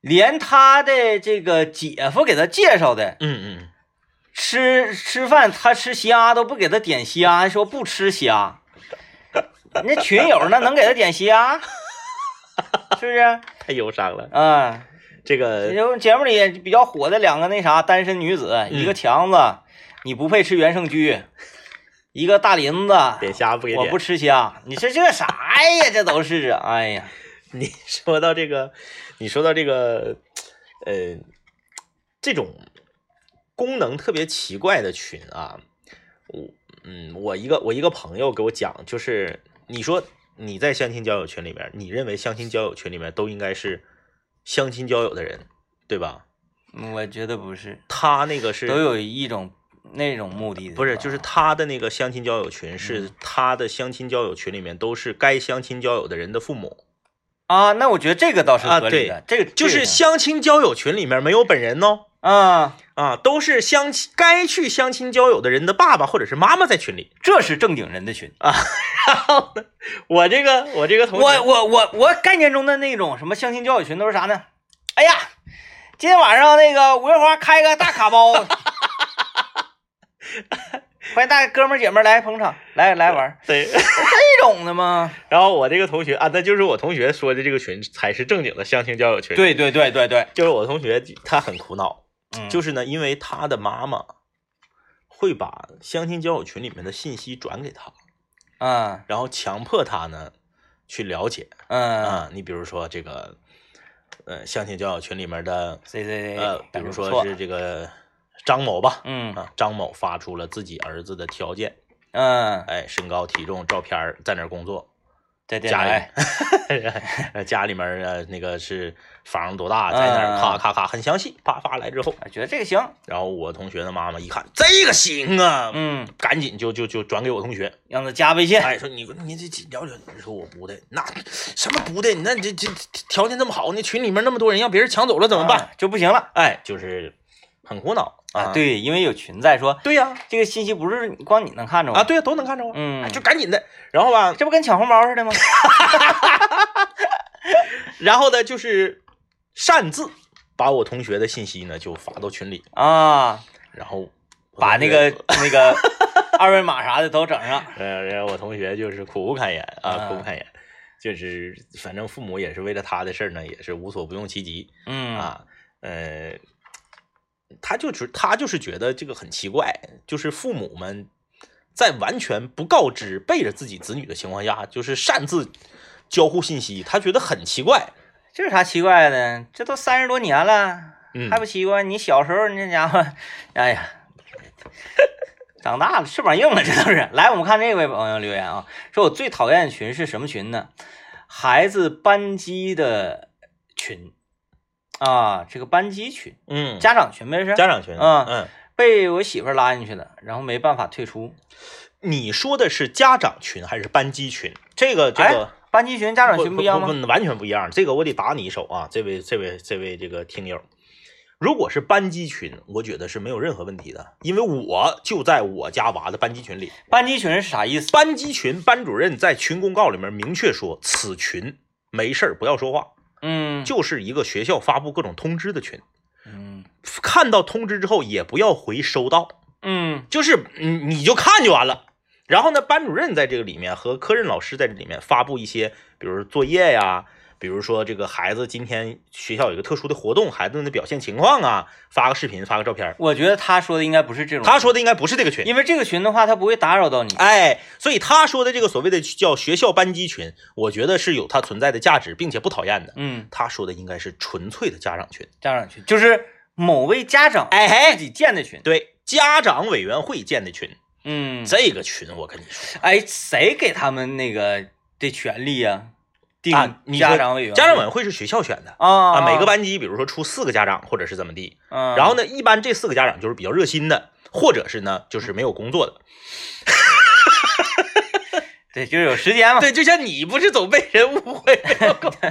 S1: 连他的这个姐夫给他介绍的，
S2: 嗯嗯，
S1: 吃吃饭他吃虾都不给他点虾，还说不吃虾。*laughs* 那群友那能给他点虾？*laughs* 是不是？
S2: 太忧伤了。
S1: 啊，
S2: 这个
S1: 节目里比较火的两个那啥单身女子，一个强子，你不配吃原生居；*laughs* 一个大林子，
S2: 点虾不给点。
S1: 我不吃虾。你说这啥呀？这都是啊！哎呀，
S2: 你说到这个，你说到这个，呃，这种功能特别奇怪的群啊，我嗯，我一个我一个朋友给我讲，就是你说你在相亲交友群里面，你认为相亲交友群里面都应该是相亲交友的人，对吧？
S1: 我觉得不是，
S2: 他那个是
S1: 都有一种那种目的的，
S2: 不是，就是他的那个相亲交友群，是他的相亲交友群里面都是该相亲交友的人的父母，
S1: 啊。那我觉得这个倒是
S2: 啊
S1: 合理的，这个
S2: 就是相亲交友群里面没有本人哦，
S1: 啊，
S2: 啊，都是相亲该去相亲交友的人的爸爸或者是妈妈在群里。
S1: 这是正经人的群啊。*laughs*
S2: 然后呢，我这个我这个同学，
S1: 我我我我概念中的那种什么相亲交友群都是啥呢？哎呀，今天晚上那个五月花开个大卡包，*laughs* 欢迎大哥们姐们来捧场，来来玩儿，
S2: 对，
S1: 这种的吗？*laughs*
S2: 然后我这个同学啊，那就是我同学说的这个群才是正经的相亲交友群。，
S1: 对对对对对，
S2: 就是我同学他很苦恼，
S1: 嗯，
S2: 就是呢，因为他的妈妈会把相亲交友群里面的信息转给他，
S1: 嗯
S2: 然后强迫他呢去了解
S1: 嗯，
S2: 啊。你比如说这个，呃，相亲交友群里面的，
S1: 谁谁谁，
S2: 呃，比如说是这个张某吧，
S1: 嗯
S2: 啊，张某发出了自己儿子的条件，
S1: 嗯，
S2: 哎，身高、体重、照片，在哪工作，
S1: 在电
S2: 家里。*laughs* 家里面那个是房多大，在那儿，
S1: 嗯
S2: 咔咔咔，很详细，啪发来之后，
S1: 觉得这个行，
S2: 然后我同学的妈妈一看这个行啊，
S1: 嗯，
S2: 赶紧就就就转给我同学，
S1: 让他加微信，
S2: 哎，说你你这这了解，你说我不的，那什么不的，你那这这条件这么好，那群里面那么多人，让别人抢走了怎么办？
S1: 啊就不行了。
S2: 哎，就是很苦恼啊。
S1: 对，因为有群在说
S2: 对呀，
S1: 这个信息不是光你能看着吗
S2: 啊，对呀，都能看着啊，
S1: 嗯
S2: 哎就赶紧的，然后吧，
S1: 这不跟抢红包似的吗？*laughs* *laughs*
S2: 然后呢，就是擅自把我同学的信息呢就发到群里，
S1: 啊，
S2: 然后
S1: 把 *laughs* 那个那个二维码啥的都整上。
S2: 呃，然后我同学就是苦不堪言啊，
S1: 啊
S2: 苦不堪言，就是反正父母也是为了他的事儿呢，也是无所不用其极
S1: 嗯
S2: 啊，呃，他就是他就是觉得这个很奇怪，就是父母们在完全不告知、背着自己子女的情况下，就是擅自交互信息，他觉得很奇怪。
S1: 这有啥奇怪的？这都三十多年了，
S2: 嗯
S1: 还不奇怪？你小时候那家伙，哎呀，长大了翅膀硬了，这都是。来，我们看这位朋友留言啊，说我最讨厌的群是什么群呢？孩子班级的群啊，这个班级群，
S2: 嗯，
S1: 家长群呗，这是
S2: 家长群，
S1: 嗯
S2: 嗯，
S1: 被我媳妇儿拉进去的，然后没办法退出。
S2: 你说的是家长群还是班级群？这个这
S1: 哎
S2: 个。
S1: 班级群、家长群
S2: 不
S1: 一样吗？
S2: 不完全不一样。这个我得打你一手啊，这位这位这位这个听友，如果是班级群，我觉得是没有任何问题的，因为我就在我家娃的班级群里。
S1: 班级群是啥意思？
S2: 班级群班主任在群公告里面明确说，此群没事儿不要说话，
S1: 嗯
S2: 就是一个学校发布各种通知的群。
S1: 嗯
S2: 看到通知之后也不要回收到，
S1: 嗯
S2: 就是你你就看就完了。然后呢，班主任在这个里面和科任老师在这里面发布一些，比如说作业呀，比如说这个孩子今天学校有一个特殊的活动，孩子们的表现情况啊，发个视频，发个照片。
S1: 我觉得他说的应该不是这种。
S2: 他说的应该不是这个群，
S1: 因为这个群的话，他不会打扰到你。
S2: 哎，所以他说的这个所谓的叫学校班级群，我觉得是有它存在的价值，并且不讨厌的。
S1: 嗯，
S2: 他说的应该是纯粹的家长群，
S1: 家长群就是某位家长
S2: 哎
S1: 自己建的群。
S2: 对，家长委员会建的群，
S1: 嗯，
S2: 这个群我跟你说。
S1: 哎，谁给他们那个的权利呀？
S2: 啊，你说
S1: 家长委员会
S2: 家长委员会是学校选的
S1: 啊
S2: 啊，每个，班级比如说出四个家长或者是怎么地，
S1: 嗯，
S2: 然后呢，一般这四个家长就是比较热心的，或者是呢就是没有工作的。*laughs*
S1: 对，就是有时间嘛。
S2: 对，就像你不是总被人误会，没有工 *laughs*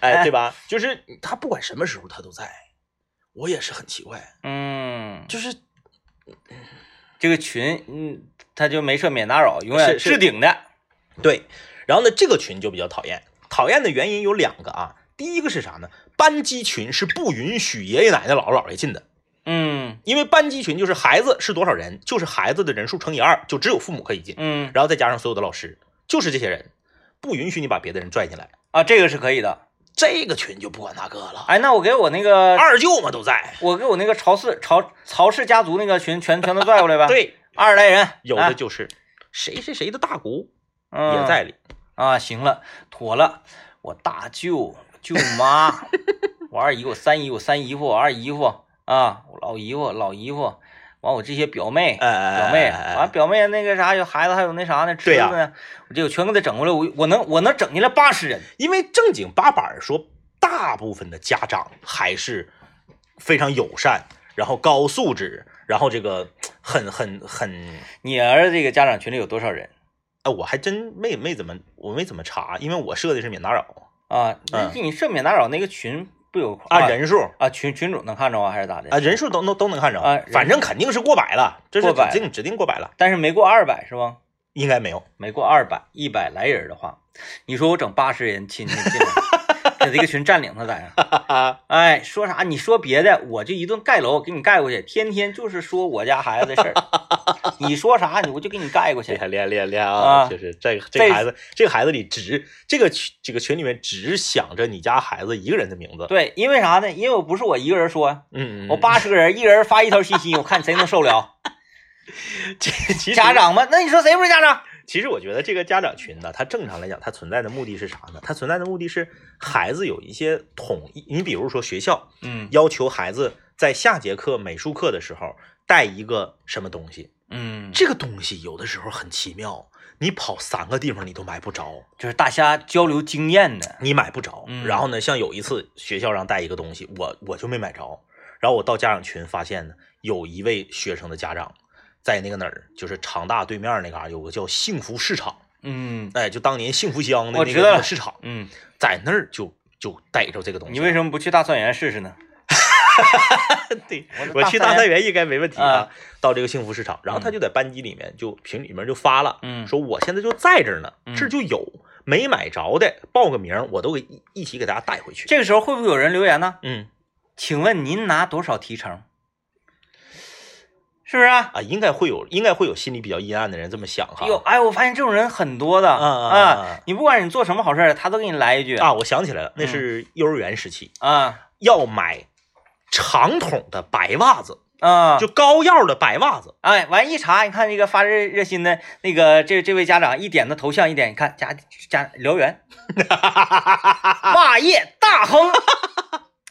S2: 哎，对吧？就是他不管什么时候他都在，我也是很奇怪，
S1: 嗯，
S2: 就是
S1: 这个群，嗯，他就没设免打扰，永远
S2: 是
S1: 顶的。
S2: 对。然后呢，这个群就比较讨厌，讨厌的原因有两个啊。第一个是啥呢？班级群是不允许爷爷奶奶、姥姥姥爷进的。
S1: 嗯
S2: 因为班级群就是孩子是多少人，就是孩子的人数乘以二，就只有父母可以进，
S1: 嗯
S2: 然后再加上所有的老师，就是这些人，不允许你把别的人拽进来。
S1: 啊，这个是可以的。
S2: 这个群就不管那个了，
S1: 哎，那我给我那个，
S2: 二舅嘛都在。
S1: 我给我那个曹氏曹曹氏家族那个群全全都拽过来吧。*laughs*
S2: 对，
S1: 二十来人，
S2: 有
S1: 啊
S2: 的就是谁谁谁的大姑
S1: 嗯
S2: 也在里，
S1: 啊。行了，妥了，我大舅、舅妈，*laughs* 我二姨、我三姨、我三姨夫、我二姨夫啊，我老姨夫、老姨夫，完我这些表妹。表妹，完表妹那个啥有孩子，还有那啥呢，侄子呢，我这我全给他整过来，我我能我能整进来八十人，
S2: 因为正经八板说，大部分的家长还是非常友善，然后高素质，然后这个很很很，
S1: 你儿子这个家长群里有多少人
S2: 哎，我还真没没怎么我没怎么查，因为我设的是免打扰
S1: 啊？那
S2: 嗯
S1: 你设免打扰那个群不有
S2: 啊，人数
S1: 啊群群主能看着啊，还是咋的？
S2: 啊人数都能都能看着
S1: 啊
S2: 反正肯定是过百了，这是指定指定过百了，
S1: 但是没过二百是吧？
S2: 应该没有。
S1: 没过二百，一百来人的话，你说我整八十人亲戚进来，*laughs* 给这个群占领他咋样？*laughs* 哎，说啥？你说别的，我就一顿盖楼给你盖过去，天天就是说我家孩子的事儿。*laughs* 你说啥，你我就给你盖过去
S2: 厉。害厉害厉害
S1: 啊
S2: 啊！就是这个这
S1: 这
S2: 个孩子，这个孩子里只这个群这个群里面只想着你家孩子一个人的名字。
S1: 对，因为啥呢？因为我不是我一个人说，
S2: 嗯，嗯，
S1: 我八十个人，一人发一条信息，我看谁能受了。家长们？那你说谁不是家长？
S2: 其实我觉得这个家长群呢，它正常来讲，它存在的目的是啥呢？它存在的目的是孩子有一些统一，你比如说学校
S1: 嗯
S2: 要求孩子在下节课美术课的时候带一个什么东西。
S1: 嗯，
S2: 这个东西有的时候很奇妙，你跑三个地方你都买不着，
S1: 就是大家交流经验的。
S2: 你买不着。
S1: 嗯
S2: 然后呢，像有一次学校让带一个东西，我我就没买着。然后我到家长群发现呢，有一位学生的家长在那个哪儿，就是长大对面那嘎、有个叫幸福市场，
S1: 嗯
S2: 哎，就当年幸福乡的那个市场，
S1: 嗯，
S2: 在那儿就就逮着这个东西。
S1: 你为什么不去大蒜园试试呢？*laughs*
S2: 对
S1: 我
S2: 我去大三元应该没问题啊
S1: 啊。
S2: 到这个幸福市场，然后他就在班级里面就群里面就发了，
S1: 嗯
S2: 说我现在就在这儿呢，
S1: 嗯
S2: 这就有没买着的，报个名，我都给一一起给大家带回去。
S1: 这个时候会不会有人留言呢？
S2: 嗯
S1: 请问您拿多少提成？是不是啊？
S2: 啊，应该会有，应该会有心里比较阴暗的人这么想哈。
S1: 有哎，我发现这种人很多的
S2: 啊啊啊啊
S1: 你不管你做什么好事儿，他都给你来一句
S2: 啊，我想起来了，
S1: 嗯
S2: 那是幼儿园时期
S1: 啊
S2: 要买长筒的白袜子，
S1: 啊！
S2: 就高腰的白袜子。
S1: 哎，完一查，你看这个发热热心的那个这这位家长一点的头像一点，你看家家辽源 *laughs* 袜业大亨，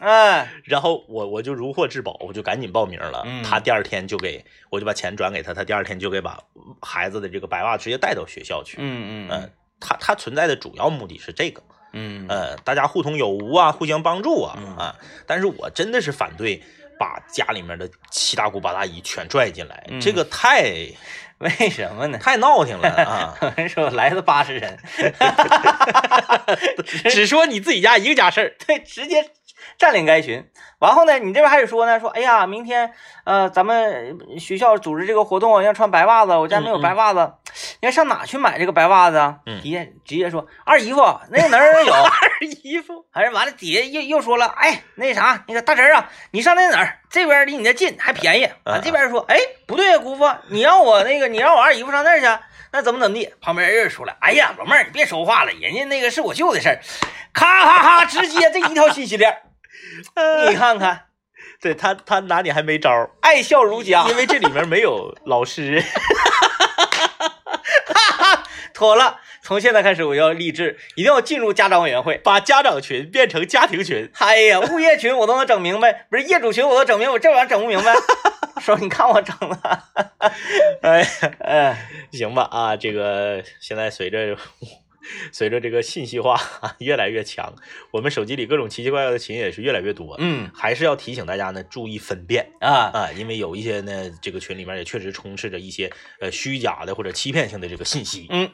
S1: 哎，
S2: 然后我我就如获至宝，我就赶紧报名了。
S1: 嗯
S2: 他第二天就给我就把钱转给他，他第二天就给把孩子的这个白袜直接带到学校去。
S1: 嗯嗯
S2: 嗯，他他存在的主要目的是这个，
S1: 嗯
S2: 呃，大家互通有无啊，互相帮助啊
S1: 嗯
S2: 啊。但是我真的是反对把家里面的七大姑八大姨全拽进来，
S1: 嗯
S2: 这个太 *laughs*
S1: 为什么呢？
S2: 太闹腾了啊！
S1: 有人说来了八十人，*laughs* *laughs*
S2: 只说你自己家一个家事儿，
S1: 对，直接占领该群。完后呢，你这边还得说呢，说哎呀，明天呃咱们学校组织这个活动要穿白袜子，我家没有白袜子，你要上哪去买这个白袜子啊？
S2: 嗯。
S1: 底下直接说二姨夫那个哪儿哪有，*laughs*
S2: 二姨夫。
S1: 还是完了底下又又说了，哎那啥那个大侄儿啊，你上那哪儿？这边离你那近还便宜，
S2: 嗯
S1: 完这边说哎不对呀姑父，你让我那个你让我二姨夫上那儿去。那怎么怎么地？旁边人说了，哎呀，老妹儿，你别说话了，人家那个是我舅的事儿，咔咔咔，直接这一条信息链儿，*laughs* 你看看，*laughs*
S2: 对他他拿你还没招儿，
S1: 爱笑如家，
S2: 因为这里面没有老师。*laughs*
S1: 妥了。从现在开始，我要立志，一定要进入家长委员会。
S2: 把家长群变成家庭群，
S1: 哎呀，物业群我都能整明白，不是业主群我都整明白，我这玩意儿整不明白。说你看我整的，
S2: 哎，
S1: 哎，
S2: 行吧啊，这个现在随着随着这个信息化越来越强，我们手机里各种奇奇怪怪的群也是越来越多。
S1: 嗯
S2: 还是要提醒大家呢，注意分辨
S1: 啊，
S2: 啊，因为有一些呢，这个群里面也确实充斥着一些呃虚假的或者欺骗性的这个信息。
S1: 嗯，